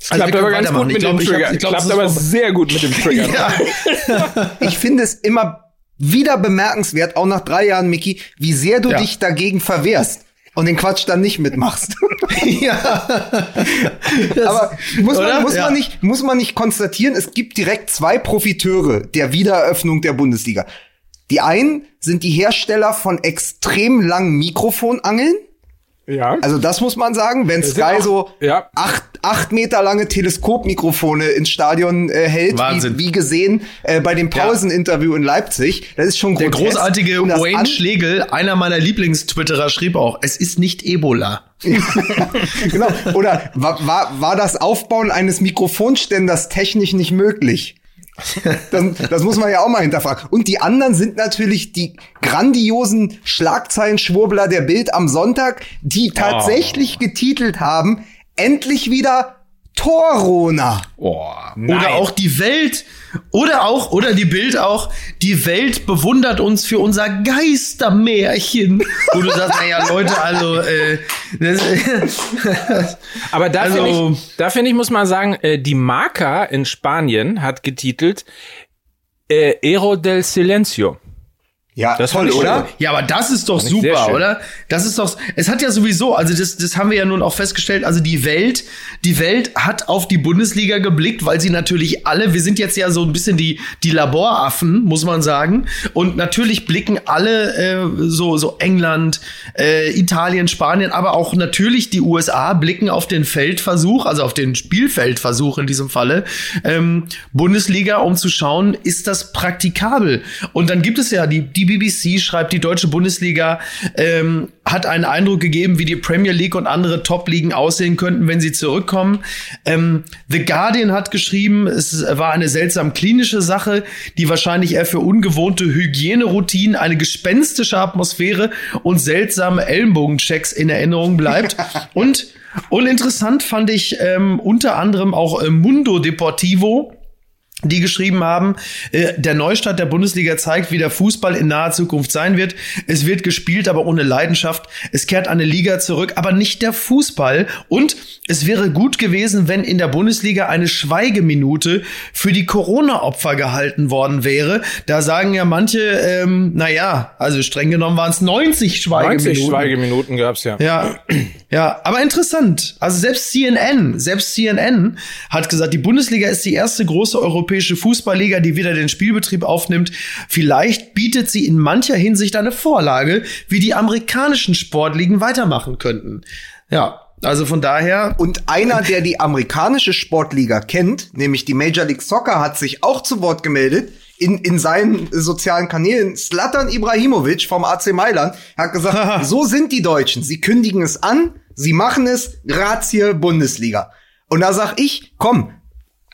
Es also klappt aber ganz gut mit dem Trigger. Es klappt aber sehr gut mit dem Trigger. ja. ich finde es immer wieder bemerkenswert, auch nach drei Jahren, Mickey, wie sehr du ja. dich dagegen verwehrst und den Quatsch dann nicht mitmachst. ja. Aber muss man, muss, ja. man nicht, muss man nicht konstatieren, es gibt direkt zwei Profiteure der Wiedereröffnung der Bundesliga. Die einen sind die Hersteller von extrem langen Mikrofonangeln ja. Also das muss man sagen, wenn Sky auch, so ja. acht, acht Meter lange Teleskopmikrofone ins Stadion äh, hält, wie, wie, gesehen äh, bei dem Pauseninterview in Leipzig, das ist schon Der großartige Wayne Schlegel, einer meiner Lieblingstwitterer, schrieb auch, es ist nicht Ebola. genau. Oder war, war, war das Aufbauen eines Mikrofonständers technisch nicht möglich? Das, das, muss man ja auch mal hinterfragen. Und die anderen sind natürlich die grandiosen Schlagzeilenschwurbler der Bild am Sonntag, die tatsächlich oh. getitelt haben, endlich wieder Torona. Oh, oder auch die Welt, oder auch, oder die Bild auch, die Welt bewundert uns für unser Geistermärchen. Wo du sagst, naja, Leute, also, äh, das, Aber da also, finde ich, da finde ich, muss man sagen, äh, die Marca in Spanien hat getitelt, äh, Ero del Silencio. Ja, das toll, oder? Ja, aber das ist doch super, oder? Das ist doch, es hat ja sowieso, also das, das haben wir ja nun auch festgestellt, also die Welt, die Welt hat auf die Bundesliga geblickt, weil sie natürlich alle, wir sind jetzt ja so ein bisschen die, die Laboraffen, muss man sagen. Und natürlich blicken alle, äh, so, so England, äh, Italien, Spanien, aber auch natürlich die USA blicken auf den Feldversuch, also auf den Spielfeldversuch in diesem Falle, ähm, Bundesliga, um zu schauen, ist das praktikabel? Und dann gibt es ja die, die die BBC schreibt, die deutsche Bundesliga ähm, hat einen Eindruck gegeben, wie die Premier League und andere Top-Ligen aussehen könnten, wenn sie zurückkommen. Ähm, The Guardian hat geschrieben, es war eine seltsam klinische Sache, die wahrscheinlich eher für ungewohnte Hygieneroutinen, eine gespenstische Atmosphäre und seltsame Ellenbogenchecks in Erinnerung bleibt. und uninteressant fand ich ähm, unter anderem auch äh, Mundo Deportivo die geschrieben haben, äh, der Neustart der Bundesliga zeigt, wie der Fußball in naher Zukunft sein wird. Es wird gespielt, aber ohne Leidenschaft. Es kehrt eine Liga zurück, aber nicht der Fußball. Und es wäre gut gewesen, wenn in der Bundesliga eine Schweigeminute für die Corona-Opfer gehalten worden wäre. Da sagen ja manche, ähm, na ja, also streng genommen waren es 90 Schweigeminuten. 90 Schweigeminuten gab's ja. Ja, ja, aber interessant. Also selbst CNN, selbst CNN hat gesagt, die Bundesliga ist die erste große europäische Fußballliga, die wieder den Spielbetrieb aufnimmt. Vielleicht bietet sie in mancher Hinsicht eine Vorlage, wie die amerikanischen Sportligen weitermachen könnten. Ja, also von daher. Und einer, der die amerikanische Sportliga kennt, nämlich die Major League Soccer, hat sich auch zu Wort gemeldet in, in seinen sozialen Kanälen. Slatan Ibrahimovic vom AC Mailand hat gesagt, so sind die Deutschen. Sie kündigen es an, sie machen es, Grazie Bundesliga. Und da sag ich, komm,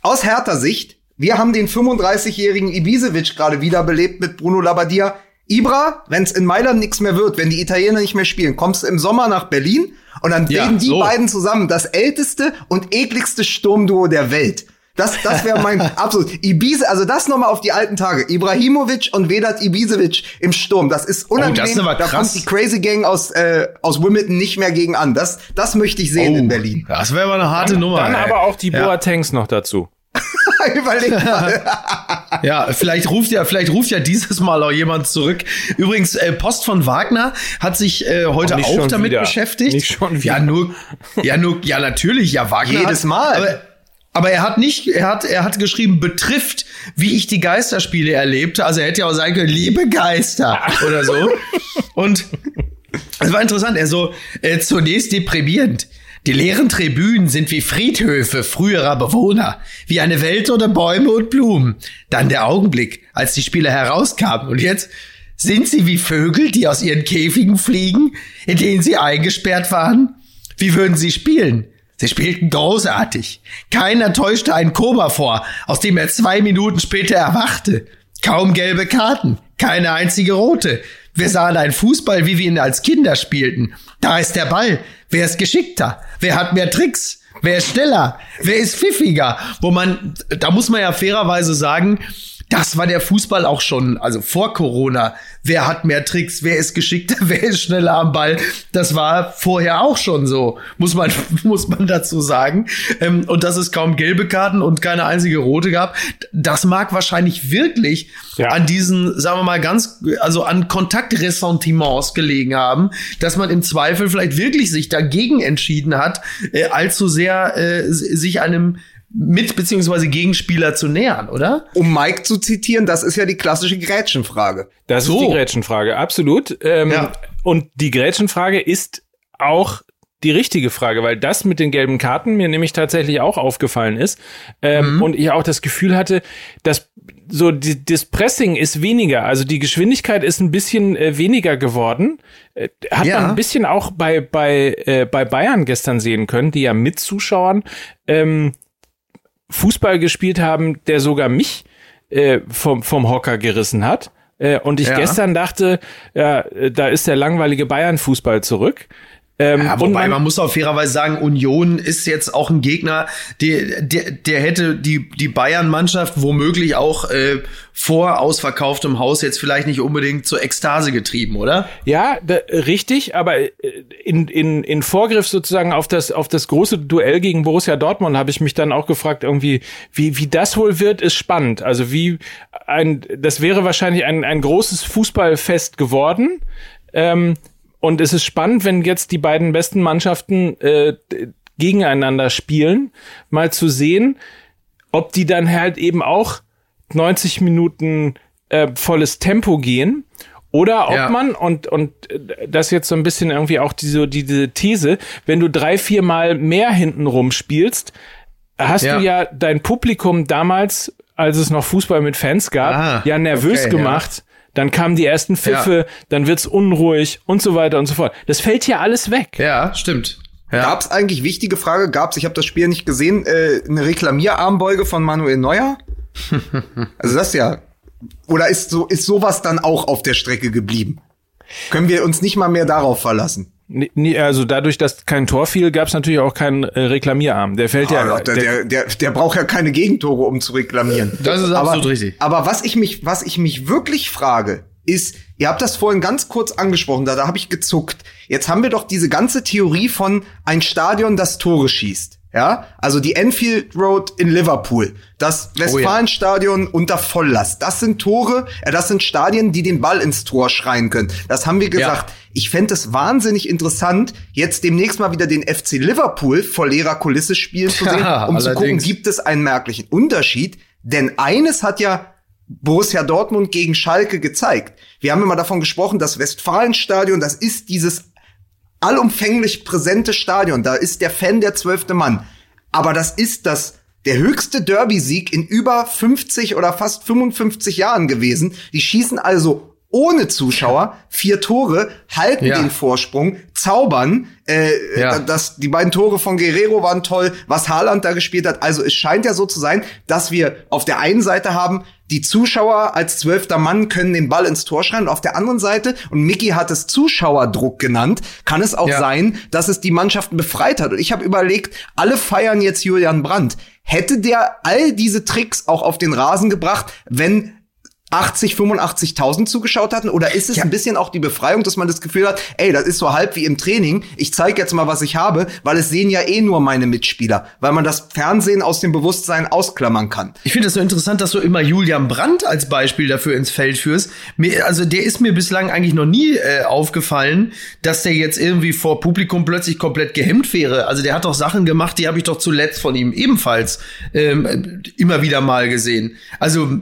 aus härter Sicht, wir haben den 35-jährigen Ibisevic gerade wiederbelebt mit Bruno Labbadia. Ibra, wenn es in Mailand nichts mehr wird, wenn die Italiener nicht mehr spielen, kommst du im Sommer nach Berlin und dann ja, reden die so. beiden zusammen das älteste und ekligste Sturmduo der Welt. Das, das wäre mein absolut. Ibiza, also das nochmal auf die alten Tage. Ibrahimovic und Vedat Ibisevic im Sturm. Das ist unangenehm. Oh, das ist da kommt die Crazy Gang aus, äh, aus Wimbledon nicht mehr gegen an. Das, das möchte ich sehen oh, in Berlin. Das wäre mal eine harte dann, Nummer. Dann ey. aber auch die ja. Boatengs noch dazu. Überleg mal. ja, vielleicht ruft ja, vielleicht ruft ja dieses Mal auch jemand zurück. Übrigens, äh, Post von Wagner hat sich äh, heute auch, auch damit wieder. beschäftigt. Nicht schon wieder. Ja, nur, ja, nur, ja, natürlich, ja, Wagner. Jedes Mal. Aber, aber er hat nicht, er hat, er hat geschrieben, betrifft, wie ich die Geisterspiele erlebte. Also er hätte ja auch sagen können, liebe Geister oder so. Und es war interessant. Er so, äh, zunächst deprimierend. Die leeren Tribünen sind wie Friedhöfe früherer Bewohner, wie eine Welt ohne Bäume und Blumen. Dann der Augenblick, als die Spieler herauskamen. Und jetzt sind sie wie Vögel, die aus ihren Käfigen fliegen, in denen sie eingesperrt waren. Wie würden sie spielen? Sie spielten großartig. Keiner täuschte einen Koma vor, aus dem er zwei Minuten später erwachte. Kaum gelbe Karten, keine einzige rote. Wir sahen einen Fußball, wie wir ihn als Kinder spielten. Da ist der Ball. Wer ist geschickter? Wer hat mehr Tricks? Wer ist schneller? Wer ist pfiffiger? Wo man, da muss man ja fairerweise sagen, das war der Fußball auch schon, also vor Corona. Wer hat mehr Tricks? Wer ist geschickter? Wer ist schneller am Ball? Das war vorher auch schon so, muss man, muss man dazu sagen. Ähm, und dass es kaum gelbe Karten und keine einzige rote gab, das mag wahrscheinlich wirklich ja. an diesen, sagen wir mal, ganz, also an Kontaktressentiments gelegen haben, dass man im Zweifel vielleicht wirklich sich dagegen entschieden hat, äh, allzu sehr äh, sich einem mit beziehungsweise Gegenspieler zu nähern, oder? Um Mike zu zitieren, das ist ja die klassische Grätschenfrage. Das so. ist die Grätschenfrage, absolut. Ähm, ja. Und die Grätschenfrage ist auch die richtige Frage, weil das mit den gelben Karten mir nämlich tatsächlich auch aufgefallen ist ähm, mhm. und ich auch das Gefühl hatte, dass so die, das Pressing ist weniger, also die Geschwindigkeit ist ein bisschen äh, weniger geworden. Äh, hat ja. man ein bisschen auch bei bei äh, bei Bayern gestern sehen können, die ja mit Zuschauern ähm, Fußball gespielt haben, der sogar mich äh, vom, vom Hocker gerissen hat. Äh, und ich ja. gestern dachte, ja, da ist der langweilige Bayern-Fußball zurück. Ähm, ja, wobei man, man, muss auch fairerweise sagen, Union ist jetzt auch ein Gegner, der, der, der hätte die, die Bayern-Mannschaft womöglich auch äh, vor ausverkauftem Haus jetzt vielleicht nicht unbedingt zur Ekstase getrieben, oder? Ja, da, richtig, aber äh, in, in, in Vorgriff sozusagen auf das, auf das große Duell gegen Borussia Dortmund habe ich mich dann auch gefragt, irgendwie, wie, wie das wohl wird, ist spannend. Also wie ein, das wäre wahrscheinlich ein, ein großes Fußballfest geworden. Ähm, und es ist spannend, wenn jetzt die beiden besten Mannschaften äh, gegeneinander spielen, mal zu sehen, ob die dann halt eben auch 90 Minuten äh, volles Tempo gehen oder ob ja. man, und, und das jetzt so ein bisschen irgendwie auch diese, diese These, wenn du drei, vier Mal mehr hintenrum spielst, hast ja. du ja dein Publikum damals, als es noch Fußball mit Fans gab, ah, ja nervös okay, gemacht. Ja dann kamen die ersten Pfiffe, ja. dann wird's unruhig und so weiter und so fort. Das fällt hier alles weg. Ja, stimmt. Ja. Gab's eigentlich wichtige Frage? Gab's? Ich habe das Spiel nicht gesehen. Äh, eine Reklamierarmbeuge von Manuel Neuer? also das ja. Oder ist so ist sowas dann auch auf der Strecke geblieben? Können wir uns nicht mal mehr darauf verlassen? Nee, also dadurch, dass kein Tor fiel, gab es natürlich auch keinen äh, Reklamierarm. Der fällt ah, ja. Der, der, der, der braucht ja keine Gegentore, um zu reklamieren. Das ist absolut aber, richtig. Aber was ich mich, was ich mich wirklich frage, ist, ihr habt das vorhin ganz kurz angesprochen, da, da habe ich gezuckt. Jetzt haben wir doch diese ganze Theorie von ein Stadion, das Tore schießt. Ja, also die Enfield Road in Liverpool, das Westfalenstadion oh ja. unter Volllast. Das sind Tore, äh, das sind Stadien, die den Ball ins Tor schreien können. Das haben wir gesagt. Ja. Ich fände es wahnsinnig interessant, jetzt demnächst mal wieder den FC Liverpool vor leerer Kulisse spielen zu sehen, um allerdings. zu gucken, gibt es einen merklichen Unterschied? Denn eines hat ja Borussia Dortmund gegen Schalke gezeigt. Wir haben immer davon gesprochen, das Westfalenstadion, das ist dieses allumfänglich präsente Stadion. Da ist der Fan der zwölfte Mann. Aber das ist das der höchste Derby-Sieg in über 50 oder fast 55 Jahren gewesen. Die schießen also ohne Zuschauer vier Tore, halten ja. den Vorsprung, zaubern. Äh, ja. das, die beiden Tore von Guerrero waren toll, was Haaland da gespielt hat. Also es scheint ja so zu sein, dass wir auf der einen Seite haben, die Zuschauer als zwölfter Mann können den Ball ins Tor schreien. Und auf der anderen Seite, und Mickey hat es Zuschauerdruck genannt, kann es auch ja. sein, dass es die Mannschaften befreit hat. Und ich habe überlegt, alle feiern jetzt Julian Brandt. Hätte der all diese Tricks auch auf den Rasen gebracht, wenn 80, 85.000 zugeschaut hatten? Oder ist es ja. ein bisschen auch die Befreiung, dass man das Gefühl hat, ey, das ist so halb wie im Training, ich zeige jetzt mal, was ich habe, weil es sehen ja eh nur meine Mitspieler, weil man das Fernsehen aus dem Bewusstsein ausklammern kann. Ich finde es so interessant, dass du immer Julian Brandt als Beispiel dafür ins Feld führst. Mir, also der ist mir bislang eigentlich noch nie äh, aufgefallen, dass der jetzt irgendwie vor Publikum plötzlich komplett gehemmt wäre. Also der hat doch Sachen gemacht, die habe ich doch zuletzt von ihm ebenfalls ähm, immer wieder mal gesehen. Also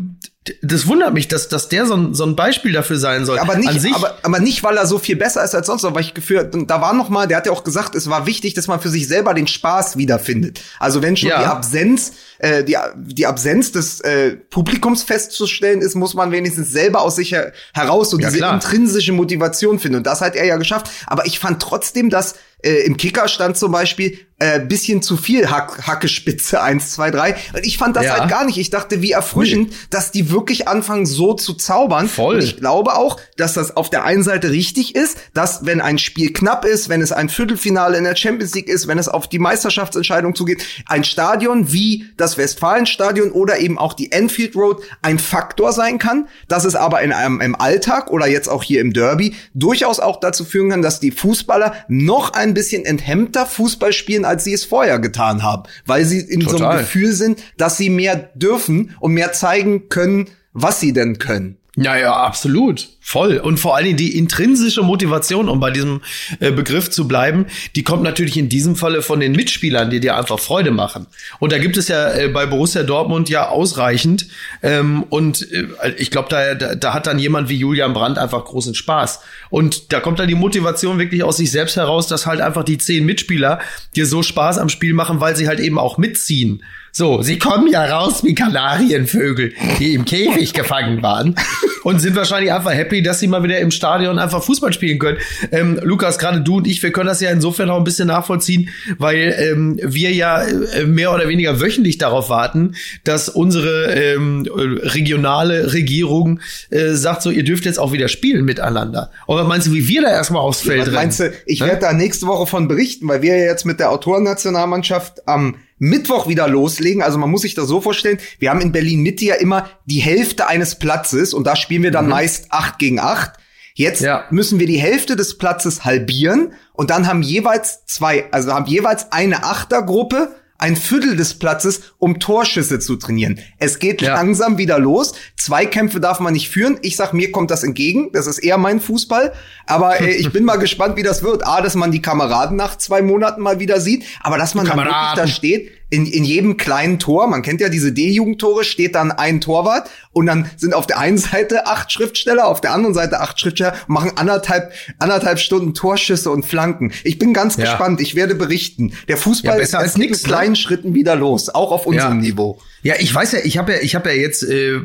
das wundert mich, dass, dass der so ein, so ein Beispiel dafür sein soll. Aber nicht, aber, aber nicht, weil er so viel besser ist als sonst, weil ich gefühlt, da war noch mal, der hat ja auch gesagt, es war wichtig, dass man für sich selber den Spaß wiederfindet. Also wenn schon ja. die Absenz, äh, die, die Absenz des äh, Publikums festzustellen ist, muss man wenigstens selber aus sich heraus so ja, diese klar. intrinsische Motivation finden. Und das hat er ja geschafft. Aber ich fand trotzdem, dass äh, im Kicker stand zum Beispiel äh, bisschen zu viel Hack, Hackespitze 1, 2, 3. Und ich fand das ja. halt gar nicht. Ich dachte, wie erfrischend, dass die wirklich anfangen, so zu zaubern. Voll. Und ich glaube auch, dass das auf der einen Seite richtig ist, dass wenn ein Spiel knapp ist, wenn es ein Viertelfinale in der Champions League ist, wenn es auf die Meisterschaftsentscheidung zugeht, ein Stadion wie das Westfalenstadion oder eben auch die Enfield Road ein Faktor sein kann, dass es aber in einem im Alltag oder jetzt auch hier im Derby durchaus auch dazu führen kann, dass die Fußballer noch ein bisschen enthemmter Fußball spielen, als sie es vorher getan haben, weil sie in Total. so einem Gefühl sind, dass sie mehr dürfen und mehr zeigen können, was sie denn können. Ja, ja, absolut. Voll. Und vor allen Dingen die intrinsische Motivation, um bei diesem äh, Begriff zu bleiben, die kommt natürlich in diesem Falle von den Mitspielern, die dir einfach Freude machen. Und da gibt es ja äh, bei Borussia Dortmund ja ausreichend. Ähm, und äh, ich glaube, da, da, da hat dann jemand wie Julian Brandt einfach großen Spaß. Und da kommt dann die Motivation wirklich aus sich selbst heraus, dass halt einfach die zehn Mitspieler dir so Spaß am Spiel machen, weil sie halt eben auch mitziehen. So, sie kommen ja raus wie Kanarienvögel, die im Käfig gefangen waren und sind wahrscheinlich einfach happy, dass sie mal wieder im Stadion einfach Fußball spielen können. Ähm, Lukas, gerade du und ich, wir können das ja insofern auch ein bisschen nachvollziehen, weil ähm, wir ja äh, mehr oder weniger wöchentlich darauf warten, dass unsere ähm, regionale Regierung äh, sagt, so ihr dürft jetzt auch wieder spielen miteinander. Oder meinst du, wie wir da erstmal aufs Feld ja, meinst du, ich werde da nächste Woche von berichten, weil wir ja jetzt mit der Autorennationalmannschaft am Mittwoch wieder loslegen. Also man muss sich das so vorstellen, wir haben in Berlin Mitte ja immer die Hälfte eines Platzes und da spielen wir dann mhm. meist acht gegen acht. Jetzt ja. müssen wir die Hälfte des Platzes halbieren und dann haben jeweils zwei, also haben jeweils eine Achtergruppe ein Viertel des Platzes, um Torschüsse zu trainieren. Es geht ja. langsam wieder los. Zweikämpfe darf man nicht führen. Ich sag, mir kommt das entgegen. Das ist eher mein Fußball. Aber äh, ich bin mal gespannt, wie das wird. A, dass man die Kameraden nach zwei Monaten mal wieder sieht, aber dass man dann wirklich da steht in, in jedem kleinen Tor, man kennt ja diese D-Jugendtore, steht dann ein Torwart und dann sind auf der einen Seite acht Schriftsteller, auf der anderen Seite acht Schriftsteller und machen anderthalb, anderthalb Stunden Torschüsse und Flanken. Ich bin ganz ja. gespannt, ich werde berichten. Der Fußball ja, ist als nix, mit ne? kleinen ne? Schritten wieder los, auch auf unserem ja. Niveau. Ja, ich weiß ja, ich habe ja, ich habe ja jetzt äh,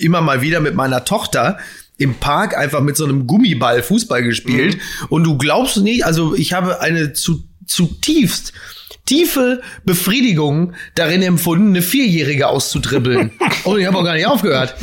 immer mal wieder mit meiner Tochter im Park einfach mit so einem Gummiball Fußball gespielt. Mhm. Und du glaubst nicht, also ich habe eine zu, zutiefst tiefe Befriedigung darin empfunden, eine Vierjährige auszudribbeln. Und ich habe auch gar nicht aufgehört.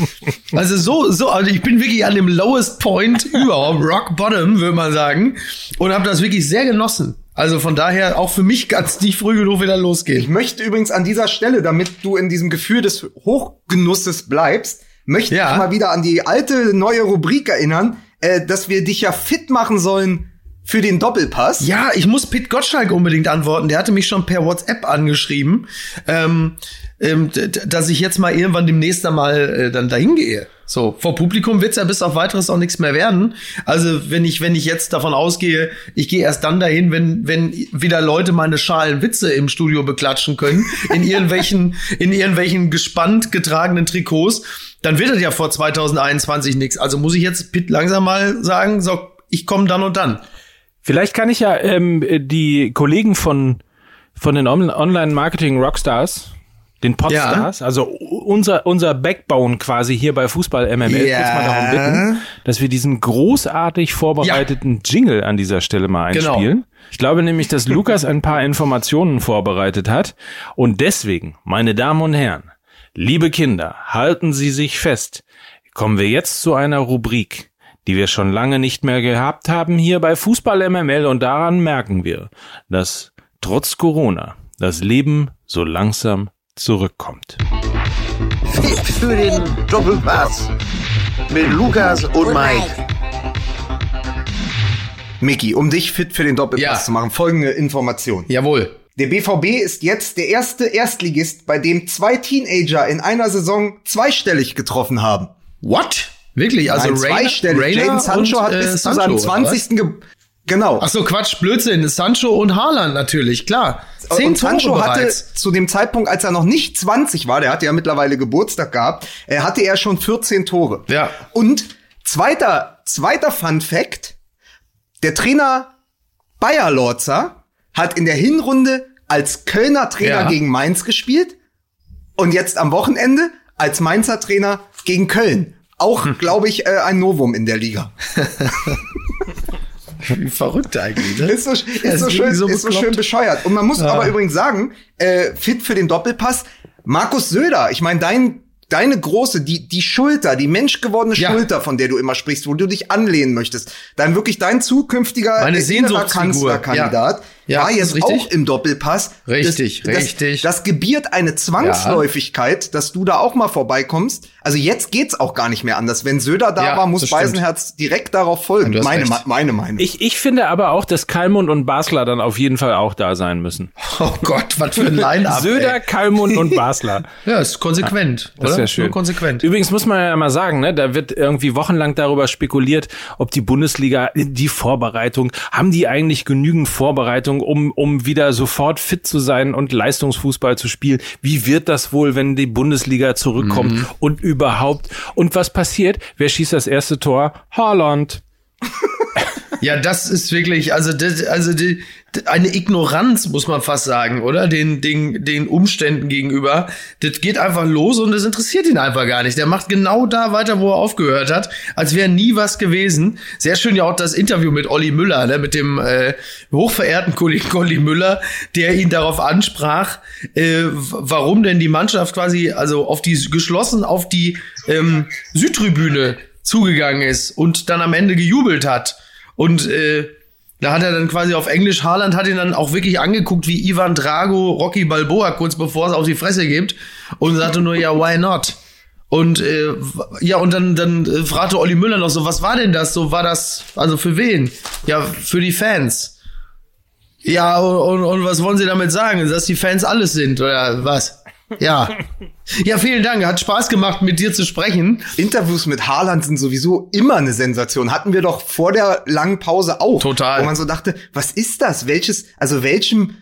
Also so, so, also ich bin wirklich an dem lowest point überhaupt, Rock Bottom, würde man sagen, und habe das wirklich sehr genossen. Also von daher auch für mich ganz nicht früh genug wieder losgehen. Ich möchte übrigens an dieser Stelle, damit du in diesem Gefühl des Hochgenusses bleibst, möchte ja. ich mal wieder an die alte neue Rubrik erinnern, äh, dass wir dich ja fit machen sollen für den Doppelpass. Ja, ich muss Pit Gottschalk unbedingt antworten. Der hatte mich schon per WhatsApp angeschrieben, ähm, ähm, dass ich jetzt mal irgendwann demnächst einmal äh, dann dahin gehe. So, vor Publikum wird's ja bis auf weiteres auch nichts mehr werden. Also, wenn ich, wenn ich jetzt davon ausgehe, ich gehe erst dann dahin, wenn, wenn wieder Leute meine schalen Witze im Studio beklatschen können, in irgendwelchen, in irgendwelchen gespannt getragenen Trikots, dann wird es ja vor 2021 nichts. Also muss ich jetzt Pitt langsam mal sagen, so, ich komme dann und dann. Vielleicht kann ich ja ähm, die Kollegen von, von den Online-Marketing-Rockstars, den Podstars, ja. also unser, unser Backbone quasi hier bei Fußball MML, ja. kurz mal darum bitten, dass wir diesen großartig vorbereiteten ja. Jingle an dieser Stelle mal genau. einspielen. Genau. Ich glaube nämlich, dass Lukas ein paar Informationen vorbereitet hat und deswegen, meine Damen und Herren, liebe Kinder, halten Sie sich fest. Kommen wir jetzt zu einer Rubrik, die wir schon lange nicht mehr gehabt haben hier bei Fußball MML und daran merken wir, dass trotz Corona das Leben so langsam zurückkommt. Für den Doppelpass mit Lukas und Mike. Mickey, um dich fit für den Doppelpass ja. zu machen, folgende Information. Jawohl. Der BVB ist jetzt der erste Erstligist, bei dem zwei Teenager in einer Saison zweistellig getroffen haben. What? Wirklich? Also Nein. Rainer Jaden Sancho und, hat bis äh, zu seinem 20. Ge Genau. Ach so, Quatsch, Blödsinn. Sancho und Haaland natürlich, klar. Zehn und Sancho Tore hatte zu dem Zeitpunkt, als er noch nicht 20 war, der hatte ja mittlerweile Geburtstag gehabt, äh, hatte er schon 14 Tore. Ja. Und zweiter, zweiter Fun Fact, der Trainer Bayer Lorzer hat in der Hinrunde als Kölner Trainer ja. gegen Mainz gespielt und jetzt am Wochenende als Mainzer Trainer gegen Köln. Auch, glaube ich, äh, ein Novum in der Liga. Wie verrückt eigentlich, ne? Ist so, ist so schön, so ist so schön bescheuert. Und man muss ja. aber übrigens sagen, äh, fit für den Doppelpass, Markus Söder, ich meine, dein deine große, die, die Schulter, die menschgewordene ja. Schulter, von der du immer sprichst, wo du dich anlehnen möchtest, dann wirklich dein zukünftiger Meine Kanzlerkandidat, ja. War jetzt auch im Doppelpass. Richtig, das, richtig. Das, das gebiert eine Zwangsläufigkeit, ja. dass du da auch mal vorbeikommst. Also jetzt geht's auch gar nicht mehr anders. Wenn Söder da ja, war, muss Beisenherz direkt darauf folgen. Meine, meine Meinung. Ich, ich finde aber auch, dass Kalmund und Basler dann auf jeden Fall auch da sein müssen. Oh Gott, was für ein Line-Up. Söder, Kalmund und Basler. ja, ist konsequent. das ist ja schön. Nur konsequent. Übrigens muss man ja mal sagen, ne, da wird irgendwie wochenlang darüber spekuliert, ob die Bundesliga die Vorbereitung, haben die eigentlich genügend Vorbereitung, um, um wieder sofort fit zu sein und Leistungsfußball zu spielen? Wie wird das wohl, wenn die Bundesliga zurückkommt mhm. und überhaupt? Und was passiert? Wer schießt das erste Tor? Haaland. Ja, das ist wirklich, also das, also die, eine Ignoranz, muss man fast sagen, oder? Den, den, den Umständen gegenüber. Das geht einfach los und das interessiert ihn einfach gar nicht. Der macht genau da weiter, wo er aufgehört hat, als wäre nie was gewesen. Sehr schön ja auch das Interview mit Olli Müller, ne, mit dem äh, hochverehrten Kollegen Olli Müller, der ihn darauf ansprach, äh, warum denn die Mannschaft quasi, also auf die geschlossen auf die ähm, Südtribüne zugegangen ist und dann am Ende gejubelt hat. Und äh, da hat er dann quasi auf Englisch, Haaland hat ihn dann auch wirklich angeguckt wie Ivan Drago, Rocky Balboa, kurz bevor es auf die Fresse gibt und sagte nur, ja, why not? Und äh, ja, und dann, dann äh, fragte Olli Müller noch so, was war denn das? So war das, also für wen? Ja, für die Fans. Ja, und, und was wollen Sie damit sagen? Dass die Fans alles sind, oder was? Ja. Ja, vielen Dank. Hat Spaß gemacht, mit dir zu sprechen. Interviews mit Haaland sind sowieso immer eine Sensation. Hatten wir doch vor der langen Pause auch. Total. Wo man so dachte, was ist das? Welches, also welchem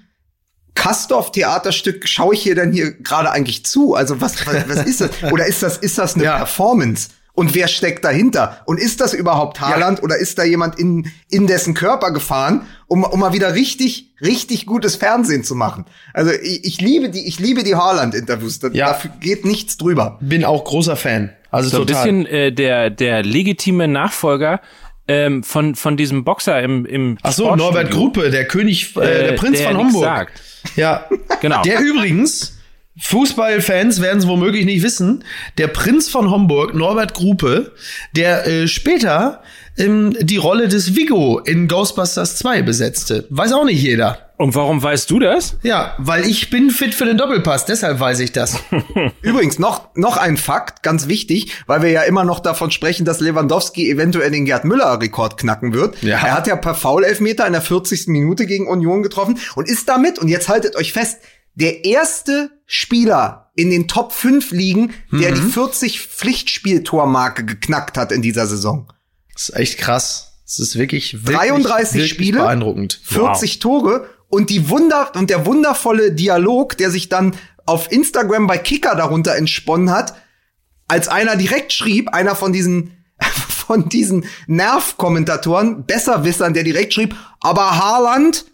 Kastorf-Theaterstück schaue ich hier denn hier gerade eigentlich zu? Also was, was, was ist das? Oder ist das, ist das eine ja. Performance? Und wer steckt dahinter? Und ist das überhaupt Haaland ja. oder ist da jemand in, in dessen Körper gefahren, um, um mal wieder richtig, richtig gutes Fernsehen zu machen? Also ich, ich liebe die, ich liebe die Haaland-Interviews. Da, ja. Dafür geht nichts drüber. Bin auch großer Fan. Also so total. ein bisschen äh, der, der legitime Nachfolger ähm, von, von diesem Boxer im, im Ach so, Norbert Gruppe, der König, äh, der äh, Prinz der von nix Homburg. Sagt. Ja, Genau. Der übrigens, Fußballfans werden es womöglich nicht wissen, der Prinz von Homburg, Norbert Gruppe, der äh, später ähm, die Rolle des Vigo in Ghostbusters 2 besetzte. Weiß auch nicht jeder. Und warum weißt du das? Ja, weil ich bin fit für den Doppelpass, deshalb weiß ich das. Übrigens, noch, noch ein Fakt, ganz wichtig, weil wir ja immer noch davon sprechen, dass Lewandowski eventuell den Gerd Müller-Rekord knacken wird. Ja. Er hat ja per Foul-Elfmeter in der 40. Minute gegen Union getroffen und ist damit, und jetzt haltet euch fest, der erste Spieler in den Top 5 Ligen, der Mhm. die 40 Pflichtspieltormarke geknackt hat in dieser Saison. Das ist echt krass. Das ist wirklich, wirklich 33 wirklich Spiele, beeindruckend. 40 Tore und die Wunder und der wundervolle Dialog, der sich dann auf Instagram bei Kicker darunter entsponnen hat, als einer direkt schrieb, einer von diesen von diesen Nervkommentatoren, Besserwissern, der direkt schrieb, aber Haaland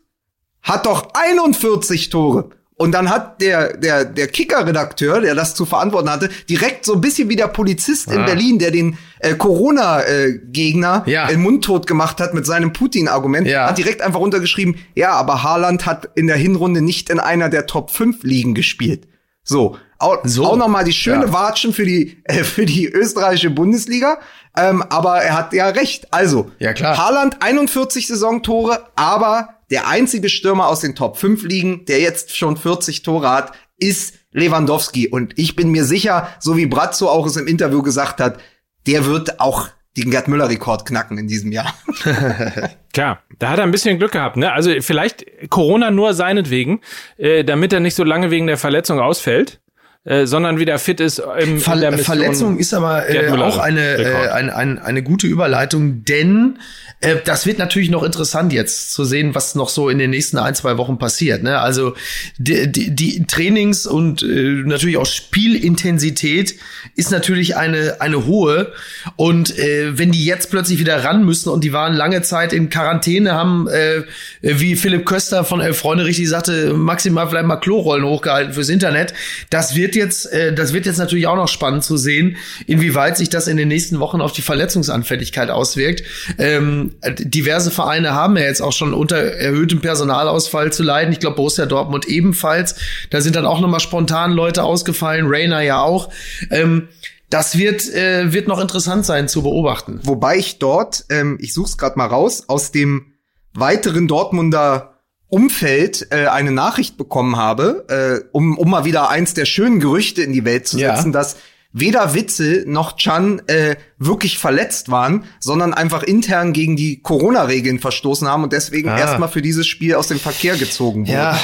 hat doch 41 Tore. Und dann hat der, der, der Kicker-Redakteur, der das zu verantworten hatte, direkt so ein bisschen wie der Polizist in Berlin, der den äh, Corona-Gegner Ja. äh, mundtot gemacht hat mit seinem Putin-Argument, Ja. hat direkt einfach runtergeschrieben, ja, aber Haaland hat in der Hinrunde nicht in einer der Top 5 Ligen gespielt. So, auch, So. auch noch mal die schöne Ja. Watschen für die, äh, für die österreichische Bundesliga. Ähm, aber er hat ja recht. Also, Ja, klar. Haaland 41 Saisontore, aber der einzige Stürmer aus den Top 5 Ligen, der jetzt schon 40 Tore hat, ist Lewandowski. Und ich bin mir sicher, so wie Brazzo auch es im Interview gesagt hat, der wird auch den Gerd Müller-Rekord knacken in diesem Jahr. Klar, da hat er ein bisschen Glück gehabt, ne? Also vielleicht Corona nur seinetwegen, äh, damit er nicht so lange wegen der Verletzung ausfällt, äh, sondern wieder fit ist. Im, in der Ver. Verletzung ist aber äh, auch eine, äh, eine, eine, eine gute Überleitung, denn äh, das wird natürlich noch interessant jetzt zu sehen, was noch so in den nächsten ein, zwei Wochen passiert. Ne? Also die, die, die Trainings und äh, natürlich auch Spielintensität ist natürlich eine, eine hohe. Und äh, wenn die jetzt plötzlich wieder ran müssen und die waren lange Zeit in Quarantäne, haben, äh, wie Philipp Köster von Elf Freunde richtig sagte, maximal vielleicht mal Klorollen hochgehalten fürs Internet. Das wird jetzt, äh, das wird jetzt natürlich auch noch spannend zu sehen, inwieweit sich das in den nächsten Wochen auf die Verletzungsanfälligkeit auswirkt. Ähm, diverse Vereine haben ja jetzt auch schon unter erhöhtem Personalausfall zu leiden. Ich glaube, Borussia Dortmund ebenfalls. Da sind dann auch nochmal spontan Leute ausgefallen, Rainer ja auch. Ähm, das wird, äh, wird noch interessant sein zu beobachten. Wobei ich dort, ähm, ich suche es gerade mal raus, aus dem weiteren Dortmunder Umfeld äh, eine Nachricht bekommen habe, äh, um, um mal wieder eins der schönen Gerüchte in die Welt zu Ja. setzen, dass weder Witzel noch Chan äh, wirklich verletzt waren, sondern einfach intern gegen die Corona-Regeln verstoßen haben und deswegen Ah. erstmal für dieses Spiel aus dem Verkehr gezogen wurden. Ja.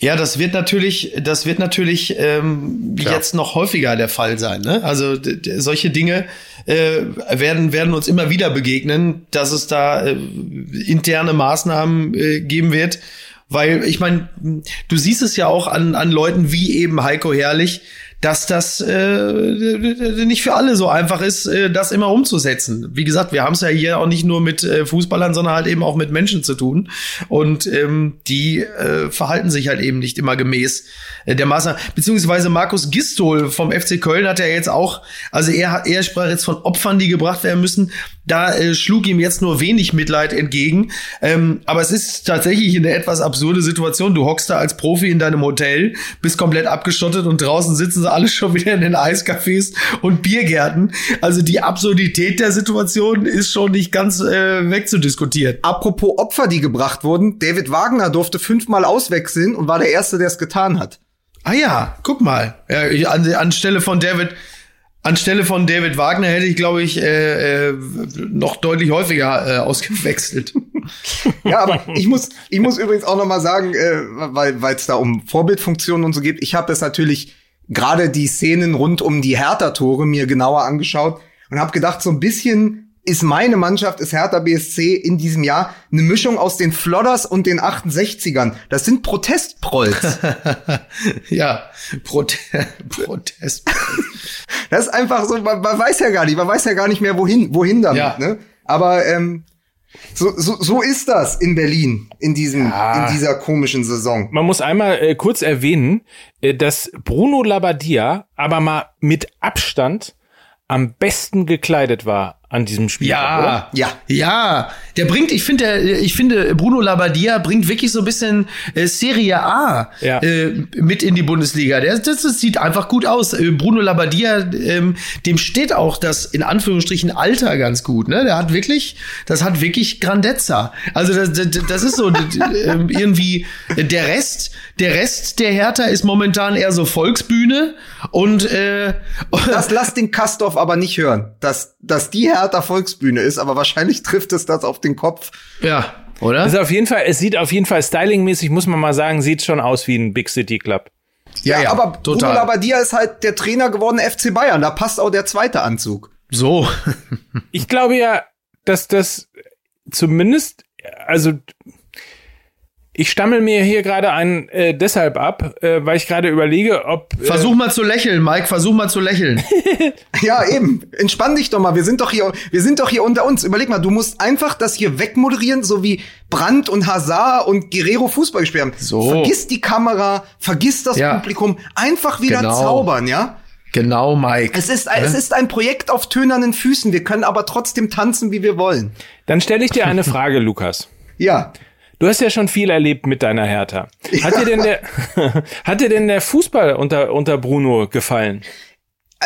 Ja, das wird natürlich, das wird natürlich ähm, jetzt noch häufiger der Fall sein. Ne? Also solche Dinge äh, werden werden uns immer wieder begegnen, dass es da äh, interne Maßnahmen äh, geben wird, weil ich meine, du siehst es ja auch an an Leuten wie eben Heiko Herrlich, dass das äh, nicht für alle so einfach ist, äh, das immer umzusetzen. Wie gesagt, wir haben es ja hier auch nicht nur mit äh, Fußballern, sondern halt eben auch mit Menschen zu tun. Und ähm, die äh, verhalten sich halt eben nicht immer gemäß äh, der Maßnahmen. Beziehungsweise Markus Gistol vom FC Köln hat ja jetzt auch, also er, er sprach jetzt von Opfern, die gebracht werden müssen. Da äh, schlug ihm jetzt nur wenig Mitleid entgegen. Ähm, aber es ist tatsächlich eine etwas absurde Situation. Du hockst da als Profi in deinem Hotel, bist komplett abgeschottet und draußen sitzen sie alle schon wieder in den Eiscafés und Biergärten. Also die Absurdität der Situation ist schon nicht ganz äh, wegzudiskutieren. Apropos Opfer, die gebracht wurden, David Wagner durfte fünfmal auswechseln und war der Erste, der es getan hat. Ah ja, guck mal. Ja, ich, an, anstelle von David, anstelle von David Wagner hätte ich, glaube ich, äh, äh, noch deutlich häufiger äh, ausgewechselt. Ja, aber ich muss, ich muss übrigens auch noch mal sagen, äh, weil weil es da um Vorbildfunktionen und so geht. Ich habe das natürlich gerade die Szenen rund um die Hertha-Tore mir genauer angeschaut und habe gedacht, so ein bisschen ist meine Mannschaft, ist Hertha BSC in diesem Jahr eine Mischung aus den Flodders und den 68ern. Das sind Protestprolls. ja, Prote Protest. Das ist einfach so, man, man weiß ja gar nicht, man weiß ja gar nicht mehr, wohin, wohin damit, Ja. ne? Aber ähm, so, so, so ist das in Berlin in diesem, Ja. in dieser komischen Saison. Man muss einmal äh, kurz erwähnen, äh, dass Bruno Labbadia aber mal mit Abstand am besten gekleidet war an diesem Spiel. Ja, oder? ja, ja. Der bringt, ich finde, ich finde, Bruno Labbadia bringt wirklich so ein bisschen äh, Serie A ja. äh, mit in die Bundesliga. Der, das, das sieht einfach gut aus. Äh, Bruno Labbadia, ähm, dem steht auch das in Anführungsstrichen Alter ganz gut. Ne, der hat wirklich, das hat wirklich Grandezza. Also das, das, das ist so äh, irgendwie der Rest, der Rest der Hertha ist momentan eher so Volksbühne und äh, das lasst den Kastorf aber nicht hören, dass dass die Hertha Volksbühne ist, aber wahrscheinlich trifft es das auf den Kopf. Ja, oder? Also auf jeden Fall, es sieht auf jeden Fall stylingmäßig, muss man mal sagen, sieht schon aus wie ein Big City Club. Ja, ja, ja aber total. Bruno Labbadia ist halt der Trainer geworden FC Bayern, da passt auch der zweite Anzug. So. ich glaube ja, dass das zumindest, also ich stammel mir hier gerade einen äh, deshalb ab, äh, weil ich gerade überlege, ob. Äh versuch mal zu lächeln, Mike, versuch mal zu lächeln. ja, eben. Entspann dich doch mal. Wir sind doch hier, wir sind doch hier unter uns. Überleg mal, du musst einfach das hier wegmoderieren, so wie Brandt und Hazard und Guerrero Fußball gespielt haben. So. Vergiss die Kamera, vergiss das ja. Publikum, einfach wieder genau. zaubern, ja? Genau, Mike. Es ist, es ist ein Projekt auf tönernen Füßen. Wir können aber trotzdem tanzen, wie wir wollen. Dann stelle ich dir eine Frage, Lukas. Ja. Du hast ja schon viel erlebt mit deiner Hertha. Hat dir denn der, hat dir denn der Fußball unter, unter Bruno gefallen?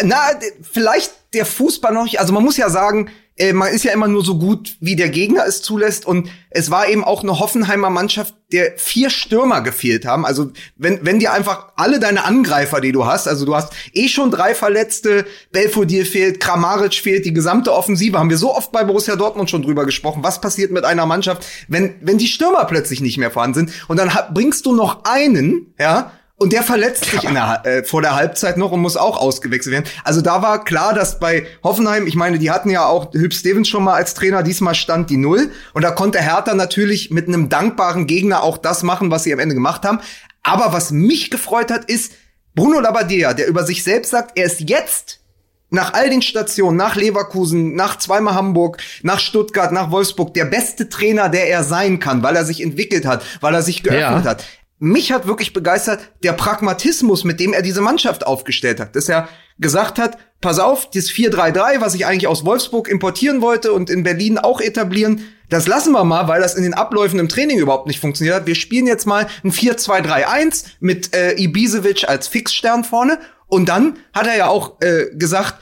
Na, vielleicht der Fußball noch nicht. Also man muss ja sagen, äh, man ist ja immer nur so gut, wie der Gegner es zulässt. Und es war eben auch eine Hoffenheimer Mannschaft, der vier Stürmer gefehlt haben. Also wenn, wenn dir einfach alle deine Angreifer, die du hast, also du hast eh schon drei Verletzte, Belfodil fehlt, Kramaric fehlt, die gesamte Offensive, haben wir so oft bei Borussia Dortmund schon drüber gesprochen. Was passiert mit einer Mannschaft, wenn, wenn die Stürmer plötzlich nicht mehr vorhanden sind? Und dann bringst du noch einen, ja, und der verletzt sich der, äh, vor der Halbzeit noch und muss auch ausgewechselt werden. Also da war klar, dass bei Hoffenheim, ich meine, die hatten ja auch Hüb Stevens schon mal als Trainer, diesmal stand die Null. Und da konnte Hertha natürlich mit einem dankbaren Gegner auch das machen, was sie am Ende gemacht haben. Aber was mich gefreut hat, ist Bruno Labbadia, der über sich selbst sagt, er ist jetzt nach all den Stationen, nach Leverkusen, nach zweimal Hamburg, nach Stuttgart, nach Wolfsburg, der beste Trainer, der er sein kann, weil er sich entwickelt hat, weil er sich geöffnet ja. hat mich hat wirklich begeistert der Pragmatismus, mit dem er diese Mannschaft aufgestellt hat. Dass er gesagt hat, pass auf, das 4-3-3, was ich eigentlich aus Wolfsburg importieren wollte und in Berlin auch etablieren, das lassen wir mal, weil das in den Abläufen im Training überhaupt nicht funktioniert hat. Wir spielen jetzt mal ein 4-2-3-1 mit äh, Ibisevic als Fixstern vorne. Und dann hat er ja auch äh, gesagt,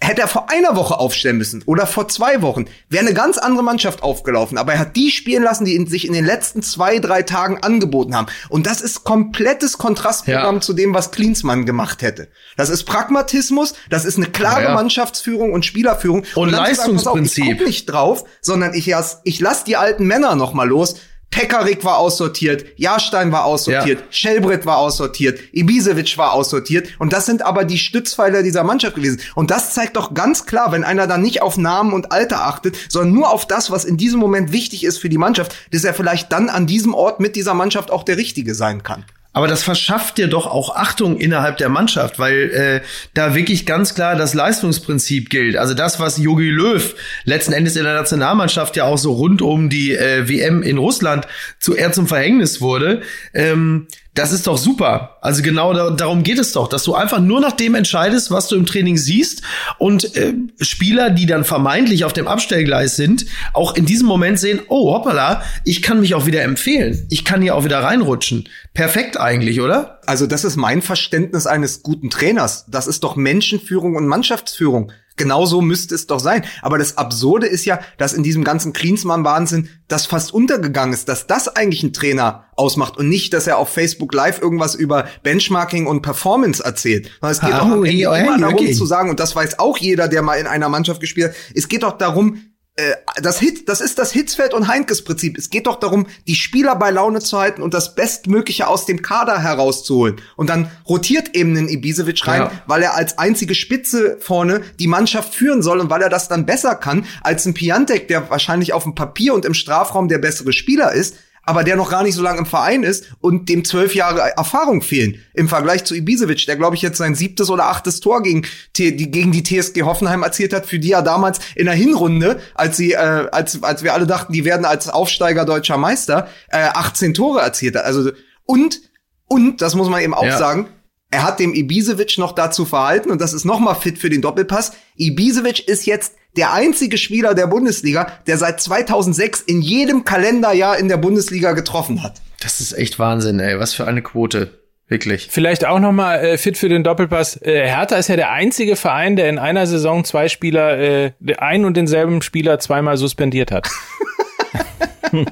hätte er vor einer Woche aufstellen müssen oder vor zwei Wochen, wäre eine ganz andere Mannschaft aufgelaufen. Aber er hat die spielen lassen, die in, sich in den letzten zwei, drei Tagen angeboten haben. Und das ist komplettes Kontrastprogramm ja. zu dem, was Klinsmann gemacht hätte. Das ist Pragmatismus, das ist eine klare ja. Mannschaftsführung und Spielerführung. Und, und Leistungsprinzip. Sagen, auf, ich guck nicht drauf, sondern ich, ich lass die alten Männer noch mal los. Pekarik war aussortiert, Jahrstein war aussortiert, ja. Schellbrett war aussortiert, Ibisevic war aussortiert. Und das sind aber die Stützpfeiler dieser Mannschaft gewesen. Und das zeigt doch ganz klar, wenn einer dann nicht auf Namen und Alter achtet, sondern nur auf das, was in diesem Moment wichtig ist für die Mannschaft, dass er vielleicht dann an diesem Ort mit dieser Mannschaft auch der Richtige sein kann. Aber das verschafft dir doch auch Achtung innerhalb der Mannschaft, weil äh, da wirklich ganz klar das Leistungsprinzip gilt. Also das, was Jogi Löw letzten Endes in der Nationalmannschaft ja auch so rund um die äh, WM in Russland zu eher zum Verhängnis wurde. Ähm, das ist doch super. Also genau da, darum geht es doch, dass du einfach nur nach dem entscheidest, was du im Training siehst und äh, Spieler, die dann vermeintlich auf dem Abstellgleis sind, auch in diesem Moment sehen, oh hoppala, ich kann mich auch wieder empfehlen. Ich kann hier auch wieder reinrutschen. Perfekt eigentlich, oder? Also das ist mein Verständnis eines guten Trainers. Das ist doch Menschenführung und Mannschaftsführung. Genauso müsste es doch sein. Aber das Absurde ist ja, dass in diesem ganzen Klinsmann-Wahnsinn das fast untergegangen ist, dass das eigentlich ein Trainer ausmacht und nicht, dass er auf Facebook Live irgendwas über Benchmarking und Performance erzählt. Es geht oh, doch immer darum okay. zu sagen, und das weiß auch jeder, der mal in einer Mannschaft gespielt hat, es geht doch darum, das Hit, das ist das Hitzfeld und Heinkes Prinzip. Es geht doch darum, die Spieler bei Laune zu halten und das Bestmögliche aus dem Kader herauszuholen. Und dann rotiert eben ein Ibisevic rein, ja. weil er als einzige Spitze vorne die Mannschaft führen soll und weil er das dann besser kann als ein Piantek, der wahrscheinlich auf dem Papier und im Strafraum der bessere Spieler ist aber der noch gar nicht so lange im Verein ist und dem zwölf Jahre Erfahrung fehlen im Vergleich zu Ibisevic, der glaube ich jetzt sein siebtes oder achtes Tor gegen, die, gegen die TSG Hoffenheim erzielt hat, für die er damals in der Hinrunde, als sie, äh, als, als wir alle dachten, die werden als Aufsteiger deutscher Meister, äh, 18 Tore erzielt hat. Also und und das muss man eben auch ja. sagen, Er hat dem Ibisevic noch dazu verhalten und das ist nochmal fit für den Doppelpass. Ibisevic ist jetzt der einzige Spieler der Bundesliga, der seit 2006 in jedem Kalenderjahr in der Bundesliga getroffen hat. Das ist echt Wahnsinn, ey. Was für eine Quote. Wirklich. Vielleicht auch nochmal äh, fit für den Doppelpass. Äh, Hertha ist ja der einzige Verein, der in einer Saison zwei Spieler, äh, ein und denselben Spieler zweimal suspendiert hat.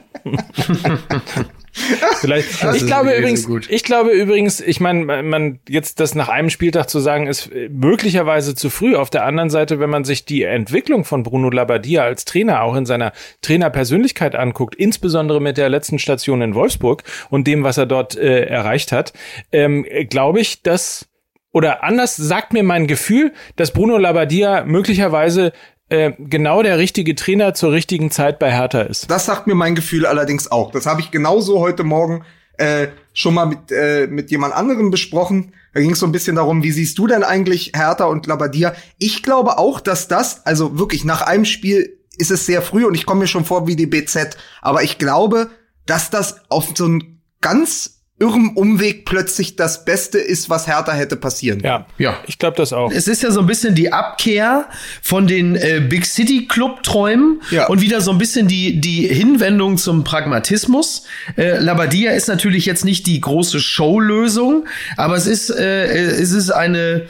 Vielleicht. Ich glaube übrigens, so ich glaube übrigens, ich meine, man jetzt das nach einem Spieltag zu sagen, ist äh, möglicherweise zu früh. Auf der anderen Seite, wenn man sich die Entwicklung von Bruno Labbadia als Trainer auch in seiner Trainerpersönlichkeit anguckt, insbesondere mit der letzten Station in Wolfsburg und dem, was er dort äh, erreicht hat, ähm, glaube ich, dass oder anders sagt mir mein Gefühl, dass Bruno Labbadia möglicherweise äh, genau der richtige Trainer zur richtigen Zeit bei Hertha ist. Das sagt mir mein Gefühl allerdings auch. Das habe ich genauso heute Morgen äh, schon mal mit, äh, mit jemand anderem besprochen. Da ging es so ein bisschen darum, wie siehst du denn eigentlich Hertha und Labadia? Ich glaube auch, dass das, also wirklich nach einem Spiel ist es sehr früh und ich komme mir schon vor wie die BZ, aber ich glaube, dass das auf so ein ganz irrem Umweg plötzlich das Beste ist, was Hertha hätte passieren. Ja, ja. Ich glaube das auch. Es ist ja so ein bisschen die Abkehr von den äh, Big City Club Träumen ja. und wieder so ein bisschen die die Hinwendung zum Pragmatismus. Äh, Labadia ist natürlich jetzt nicht die große Showlösung, aber es ist äh, es ist eine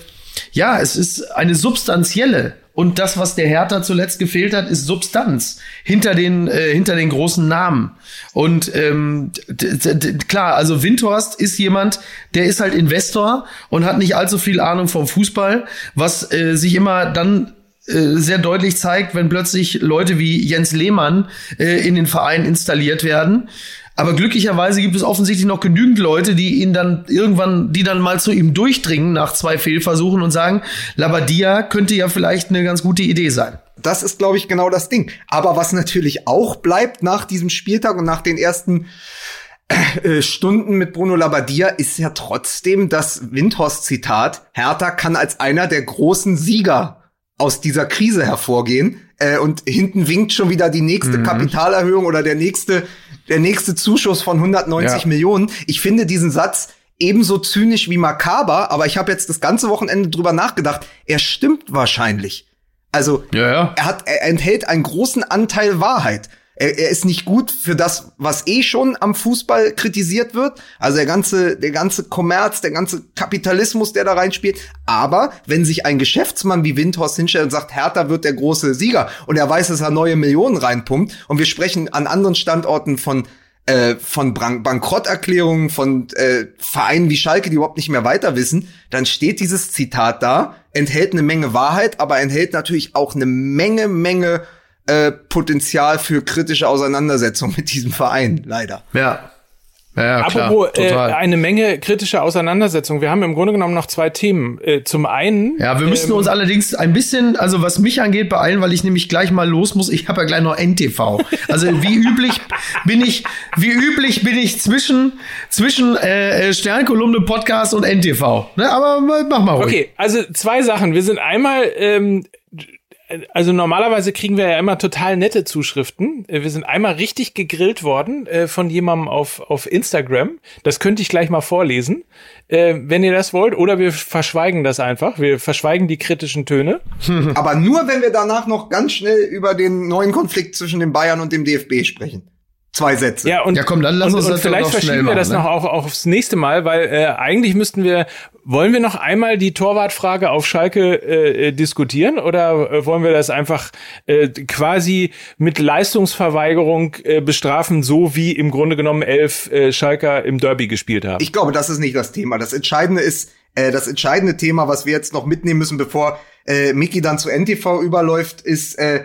ja, es ist eine substanzielle und das, was der Hertha zuletzt gefehlt hat, ist Substanz hinter den, äh, hinter den großen Namen. Und ähm, klar, also Windhorst ist jemand, der ist halt Investor und hat nicht allzu viel Ahnung vom Fußball, was äh, sich immer dann äh, sehr deutlich zeigt, wenn plötzlich Leute wie Jens Lehmann äh, in den Verein installiert werden. Aber glücklicherweise gibt es offensichtlich noch genügend Leute, die ihn dann irgendwann, die dann mal zu ihm durchdringen nach zwei Fehlversuchen und sagen, Labadia könnte ja vielleicht eine ganz gute Idee sein. Das ist, glaube ich, genau das Ding. Aber was natürlich auch bleibt nach diesem Spieltag und nach den ersten äh, Stunden mit Bruno Labadia ist ja trotzdem das Windhorst-Zitat. Hertha kann als einer der großen Sieger aus dieser Krise hervorgehen. Äh, und hinten winkt schon wieder die nächste mhm. Kapitalerhöhung oder der nächste der nächste Zuschuss von 190 ja. Millionen. Ich finde diesen Satz ebenso zynisch wie makaber, aber ich habe jetzt das ganze Wochenende drüber nachgedacht. Er stimmt wahrscheinlich. Also ja, ja. er hat, er enthält einen großen Anteil Wahrheit er, er ist nicht gut für das, was eh schon am Fußball kritisiert wird. Also der ganze, der ganze Kommerz, der ganze Kapitalismus, der da reinspielt. Aber wenn sich ein Geschäftsmann wie Windhorst hinstellt und sagt, Hertha wird der große Sieger und er weiß, dass er neue Millionen reinpumpt und wir sprechen an anderen Standorten von äh, von Bank Bankrotterklärungen von äh, Vereinen wie Schalke, die überhaupt nicht mehr weiter wissen, dann steht dieses Zitat da, enthält eine Menge Wahrheit, aber enthält natürlich auch eine Menge, Menge äh, Potenzial für kritische Auseinandersetzung mit diesem Verein, leider. Ja. Ja, Apropos äh, eine Menge kritische Auseinandersetzung. Wir haben im Grunde genommen noch zwei Themen. Äh, zum einen. Ja, wir müssen ähm, uns allerdings ein bisschen, also was mich angeht, beeilen, weil ich nämlich gleich mal los muss. Ich habe ja gleich noch NTV. Also wie üblich bin ich, wie üblich bin ich zwischen zwischen äh, Sternkolumne Podcast und NTV. Ne? Aber mach mal ruhig. Okay, also zwei Sachen. Wir sind einmal ähm, also normalerweise kriegen wir ja immer total nette Zuschriften. Äh, wir sind einmal richtig gegrillt worden äh, von jemandem auf, auf Instagram. Das könnte ich gleich mal vorlesen, äh, wenn ihr das wollt. Oder wir verschweigen das einfach. Wir verschweigen die kritischen Töne. Aber nur, wenn wir danach noch ganz schnell über den neuen Konflikt zwischen den Bayern und dem DFB sprechen zwei Sätze. Ja, und, ja, komm, dann lass uns und, und vielleicht verschieben wir das ne? noch auch, auch aufs nächste Mal, weil äh, eigentlich müssten wir, wollen wir noch einmal die Torwartfrage auf Schalke äh, diskutieren oder äh, wollen wir das einfach äh, quasi mit Leistungsverweigerung äh, bestrafen, so wie im Grunde genommen elf äh, Schalker im Derby gespielt haben? Ich glaube, das ist nicht das Thema. Das Entscheidende ist, äh, das entscheidende Thema, was wir jetzt noch mitnehmen müssen, bevor äh, Mickey dann zu NTV überläuft, ist äh,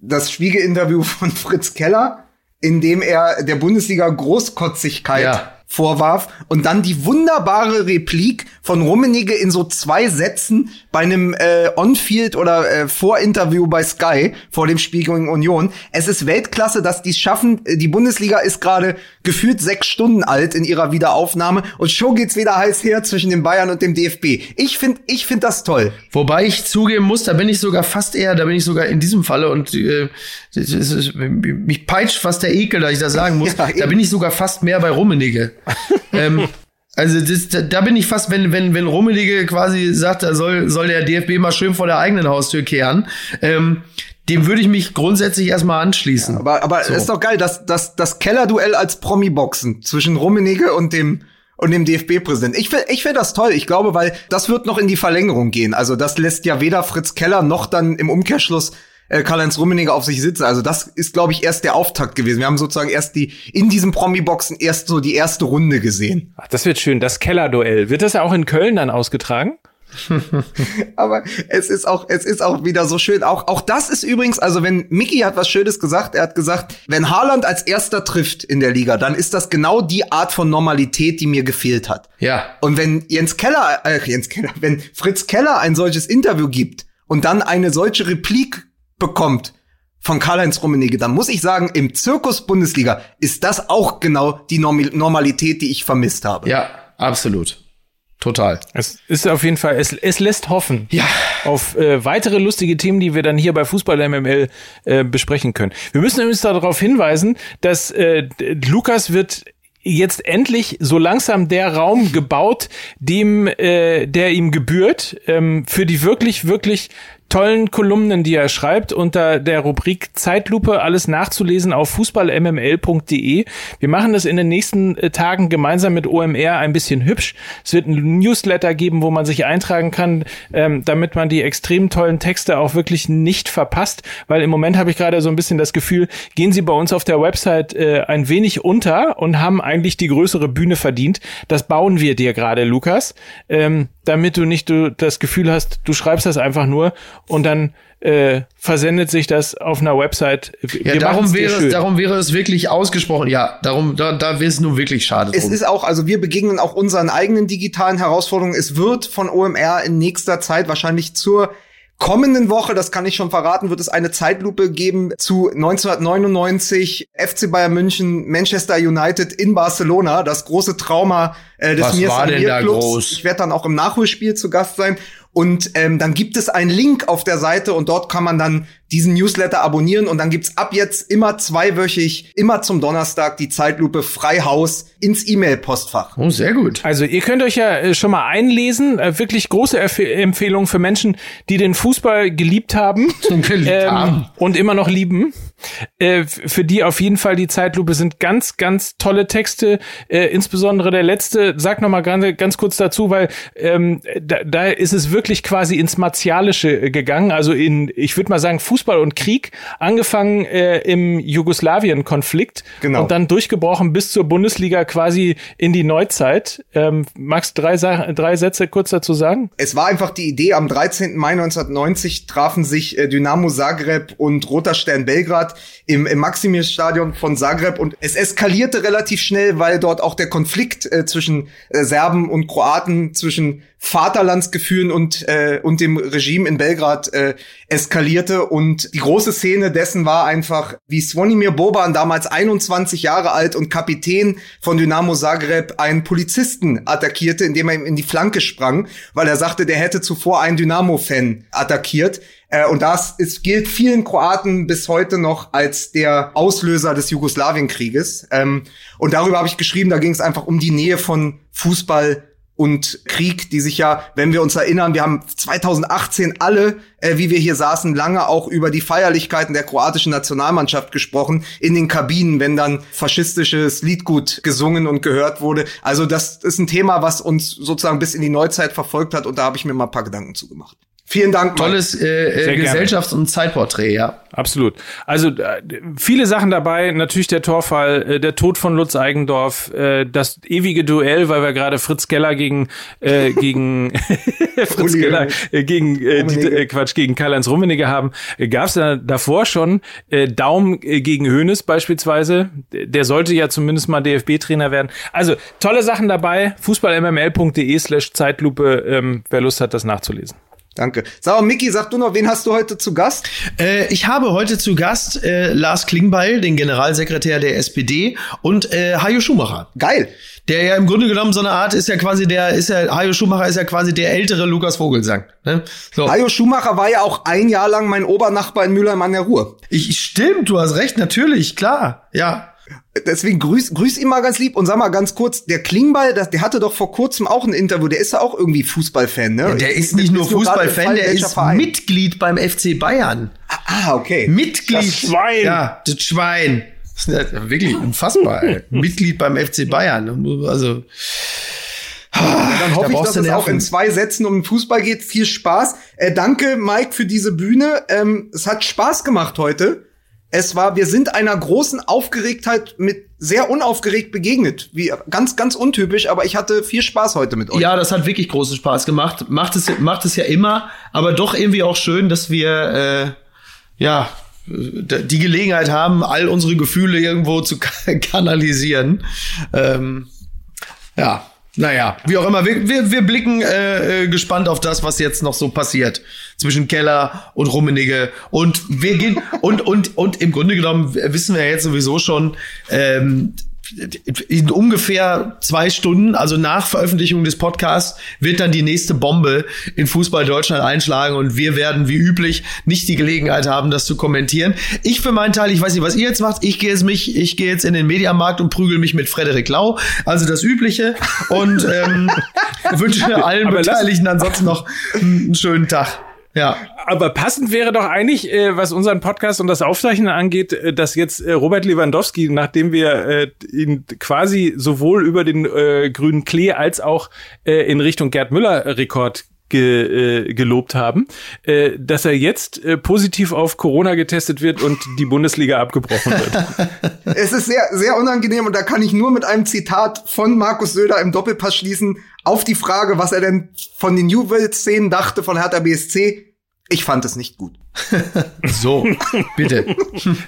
das Spiegel-Interview von Fritz Keller in dem er der Bundesliga Großkotzigkeit ja vorwarf und dann die wunderbare Replik von Rummenigge in so zwei Sätzen bei einem äh, On-Field oder äh, Vorinterview bei Sky vor dem Spiel gegen Union. Es ist Weltklasse, dass die es schaffen. Die Bundesliga ist gerade gefühlt sechs Stunden alt in ihrer Wiederaufnahme und schon geht's wieder heiß her zwischen den Bayern und dem DFB. Ich finde, ich finde das toll. Wobei ich zugeben muss, da bin ich sogar fast eher, da bin ich sogar in diesem Falle und äh, ist, mich peitscht fast der Ekel, dass ich das sagen muss. Ja, da bin ich sogar fast mehr bei Rummenigge. ähm, Also das, da bin ich fast, wenn wenn wenn Rummelige quasi sagt, da soll soll der DFB mal schön vor der eigenen Haustür kehren. Ähm, dem würde ich mich grundsätzlich erstmal anschließen. Ja, aber aber so. ist doch geil, dass das das Kellerduell als Promi-Boxen zwischen Rummenigge und dem und dem DFB-Präsidenten. Ich finde ich find das toll. Ich glaube, weil das wird noch in die Verlängerung gehen. Also das lässt ja weder Fritz Keller noch dann im Umkehrschluss äh, Karl-Heinz Rummenigge auf sich sitzen. Also das ist, glaube ich, erst der Auftakt gewesen. Wir haben sozusagen erst die in diesem Promi-Boxen erst so die erste Runde gesehen. Ach, das wird schön. Das Keller-Duell. Wird das ja auch in Köln dann ausgetragen? Aber es ist auch, es ist auch wieder so schön. Auch, auch das ist übrigens, also wenn Mickey hat was Schönes gesagt, er hat gesagt, wenn Haaland als erster trifft in der Liga, dann ist das genau die Art von Normalität, die mir gefehlt hat. Ja. Und wenn Jens Keller, äh, Jens Keller, wenn Fritz Keller ein solches Interview gibt und dann eine solche Replik bekommt von Karl-Heinz Rummenigge, dann muss ich sagen, im Zirkus Bundesliga ist das auch genau die Norm Normalität, die ich vermisst habe. Ja, absolut. Total. Es ist auf jeden Fall, es, es lässt hoffen ja. auf äh, weitere lustige Themen, die wir dann hier bei Fußball MML äh, besprechen können. Wir müssen übrigens darauf hinweisen, dass äh, Lukas wird jetzt endlich so langsam der Raum gebaut, dem äh, der ihm gebührt, ähm, für die wirklich, wirklich tollen Kolumnen, die er schreibt, unter der Rubrik Zeitlupe alles nachzulesen auf fußballmml.de. Wir machen das in den nächsten äh, Tagen gemeinsam mit OMR ein bisschen hübsch. Es wird ein Newsletter geben, wo man sich eintragen kann, ähm, damit man die extrem tollen Texte auch wirklich nicht verpasst, weil im Moment habe ich gerade so ein bisschen das Gefühl, gehen sie bei uns auf der Website äh, ein wenig unter und haben eigentlich die größere Bühne verdient. Das bauen wir dir gerade, Lukas, ähm, damit du nicht du das Gefühl hast, du schreibst das einfach nur und dann äh, versendet sich das auf einer Website. Wir ja, darum wäre, es, darum wäre es wirklich ausgesprochen. Ja, darum, da, da wäre es nur wirklich schade. Es drum. ist auch, also wir begegnen auch unseren eigenen digitalen Herausforderungen. Es wird von OMR in nächster Zeit wahrscheinlich zur kommenden Woche, das kann ich schon verraten, wird es eine Zeitlupe geben zu 1999 FC Bayern München, Manchester United in Barcelona, das große Trauma äh, des Was Mir war denn da groß? Ich werde dann auch im Nachholspiel zu Gast sein und ähm, dann gibt es einen Link auf der Seite und dort kann man dann diesen Newsletter abonnieren und dann gibt's ab jetzt immer zweiwöchig, immer zum Donnerstag die Zeitlupe Freihaus ins E-Mail-Postfach. Oh, sehr gut. Also ihr könnt euch ja äh, schon mal einlesen. Äh, wirklich große Erf Empfehlung für Menschen, die den Fußball geliebt haben, geliebt ähm, haben. und immer noch lieben. Äh, für die auf jeden Fall die Zeitlupe sind ganz, ganz tolle Texte. Äh, insbesondere der letzte. Sag noch mal ganz, ganz kurz dazu, weil ähm, da, da ist es wirklich quasi ins Martialische gegangen. Also in, ich würde mal sagen, Fußball und Krieg. Angefangen äh, im Jugoslawien-Konflikt genau. und dann durchgebrochen bis zur Bundesliga quasi in die Neuzeit. Ähm, magst du drei, drei Sätze kurz dazu sagen? Es war einfach die Idee, am 13. Mai 1990 trafen sich äh, Dynamo Zagreb und Roter Stern Belgrad im, im Maximir-Stadion von Zagreb. Und es eskalierte relativ schnell, weil dort auch der Konflikt äh, zwischen äh, Serben und Kroaten, zwischen Vaterlandsgefühlen und, äh, und dem Regime in Belgrad äh, eskalierte. Und die große Szene dessen war einfach, wie Svonimir Boban, damals 21 Jahre alt und Kapitän von Dynamo Zagreb, einen Polizisten attackierte, indem er ihm in die Flanke sprang, weil er sagte, der hätte zuvor einen Dynamo-Fan attackiert. Äh, und das ist, gilt vielen Kroaten bis heute noch als der Auslöser des Jugoslawienkrieges. Ähm, und darüber habe ich geschrieben, da ging es einfach um die Nähe von Fußball und Krieg, die sich ja, wenn wir uns erinnern, wir haben 2018 alle, äh, wie wir hier saßen, lange auch über die Feierlichkeiten der kroatischen Nationalmannschaft gesprochen in den Kabinen, wenn dann faschistisches Liedgut gesungen und gehört wurde. Also das ist ein Thema, was uns sozusagen bis in die Neuzeit verfolgt hat und da habe ich mir mal ein paar Gedanken zugemacht. Vielen Dank. Tolles äh, äh, Gesellschafts- und Zeitporträt, ja. Absolut. Also äh, viele Sachen dabei. Natürlich der Torfall, äh, der Tod von Lutz Eigendorf, äh, das ewige Duell, weil wir gerade Fritz Keller gegen äh, gegen Fritz Keller äh, gegen äh, die, äh, Quatsch gegen Karl-Heinz Rummenigge haben. Äh, Gab es da davor schon äh, Daum äh, gegen Hönes beispielsweise. Der sollte ja zumindest mal DFB-Trainer werden. Also tolle Sachen dabei. Fußballmml.de/slash Zeitlupe. Ähm, wer Lust hat, das nachzulesen. Danke. Sag mal, Miki, sag du noch, wen hast du heute zu Gast? Äh, ich habe heute zu Gast äh, Lars Klingbeil, den Generalsekretär der SPD, und äh, Hajo Schumacher. Geil. Der ja im Grunde genommen so eine Art ist ja quasi der, ist ja, Hajo Schumacher ist ja quasi der ältere Lukas Vogelsang. Ne? So. Hajo Schumacher war ja auch ein Jahr lang mein Obernachbar in Mülheim an der Ruhr. Ich, stimmt, du hast recht, natürlich, klar, ja. Deswegen grüß, grüß ihn mal ganz lieb und sag mal ganz kurz, der Klingbeil, das, der hatte doch vor kurzem auch ein Interview, der ist ja auch irgendwie Fußballfan, ne? Ja, der ist nicht nur Fußballfan, der ist Verein? Mitglied beim FC Bayern. Ah, okay. Mitglied. Das Schwein. Ja, das Schwein. Das ist ja wirklich unfassbar. ey. Mitglied beim FC Bayern. Also Ja, dann hoffe Da ich, dass es auch in zwei Sätzen um den Fußball geht. Viel Spaß. Äh, danke, Mike, für diese Bühne. Ähm, es hat Spaß gemacht heute. Es war, wir sind einer großen Aufgeregtheit mit sehr unaufgeregt begegnet. Wie, ganz, ganz untypisch, aber ich hatte viel Spaß heute mit euch. Ja, das hat wirklich großen Spaß gemacht. Macht es, macht es ja immer, aber doch irgendwie auch schön, dass wir äh, ja die Gelegenheit haben, all unsere Gefühle irgendwo zu ka- kanalisieren. Ähm, ja, naja, wie auch immer. Wir, wir, wir blicken äh, äh, gespannt auf das, was jetzt noch so passiert zwischen Keller und Rummenigge. Und wir gehen und und und im Grunde genommen wissen wir jetzt sowieso schon. Ähm, in ungefähr zwei Stunden, also nach Veröffentlichung des Podcasts, wird dann die nächste Bombe in Fußball Deutschland einschlagen und wir werden wie üblich nicht die Gelegenheit haben, das zu kommentieren. Ich für meinen Teil, ich weiß nicht, was ihr jetzt macht, ich gehe jetzt mich, ich gehe jetzt in den Mediamarkt und prügel mich mit Frederik Lau, also das Übliche und ähm, wünsche allen Aber Beteiligten ansonsten noch einen schönen Tag. Ja. Aber passend wäre doch eigentlich, äh, was unseren Podcast und das Aufzeichnen angeht, äh, dass jetzt äh, Robert Lewandowski, nachdem wir äh, ihn quasi sowohl über den äh, grünen Klee als auch äh, in Richtung Gerd Müller Rekord ge, äh, gelobt haben, äh, dass er jetzt äh, positiv auf Corona getestet wird und die Bundesliga abgebrochen wird. Es ist sehr, sehr unangenehm und da kann ich nur mit einem Zitat von Markus Söder im Doppelpass schließen auf die Frage, was er denn von den Juwel-Szenen dachte von Hertha BSC. Ich fand es nicht gut. So, bitte.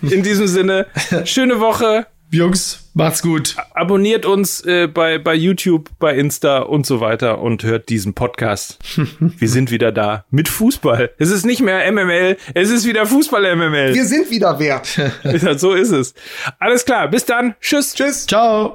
In diesem Sinne, schöne Woche. Jungs, macht's gut. Abonniert uns äh, bei, bei YouTube, bei Insta und so weiter und hört diesen Podcast. Wir sind wieder da mit Fußball. Es ist nicht mehr MML, es ist wieder Fußball-MML. Wir sind wieder wer. so ist es. Alles klar, bis dann. Tschüss. Tschüss. Ciao.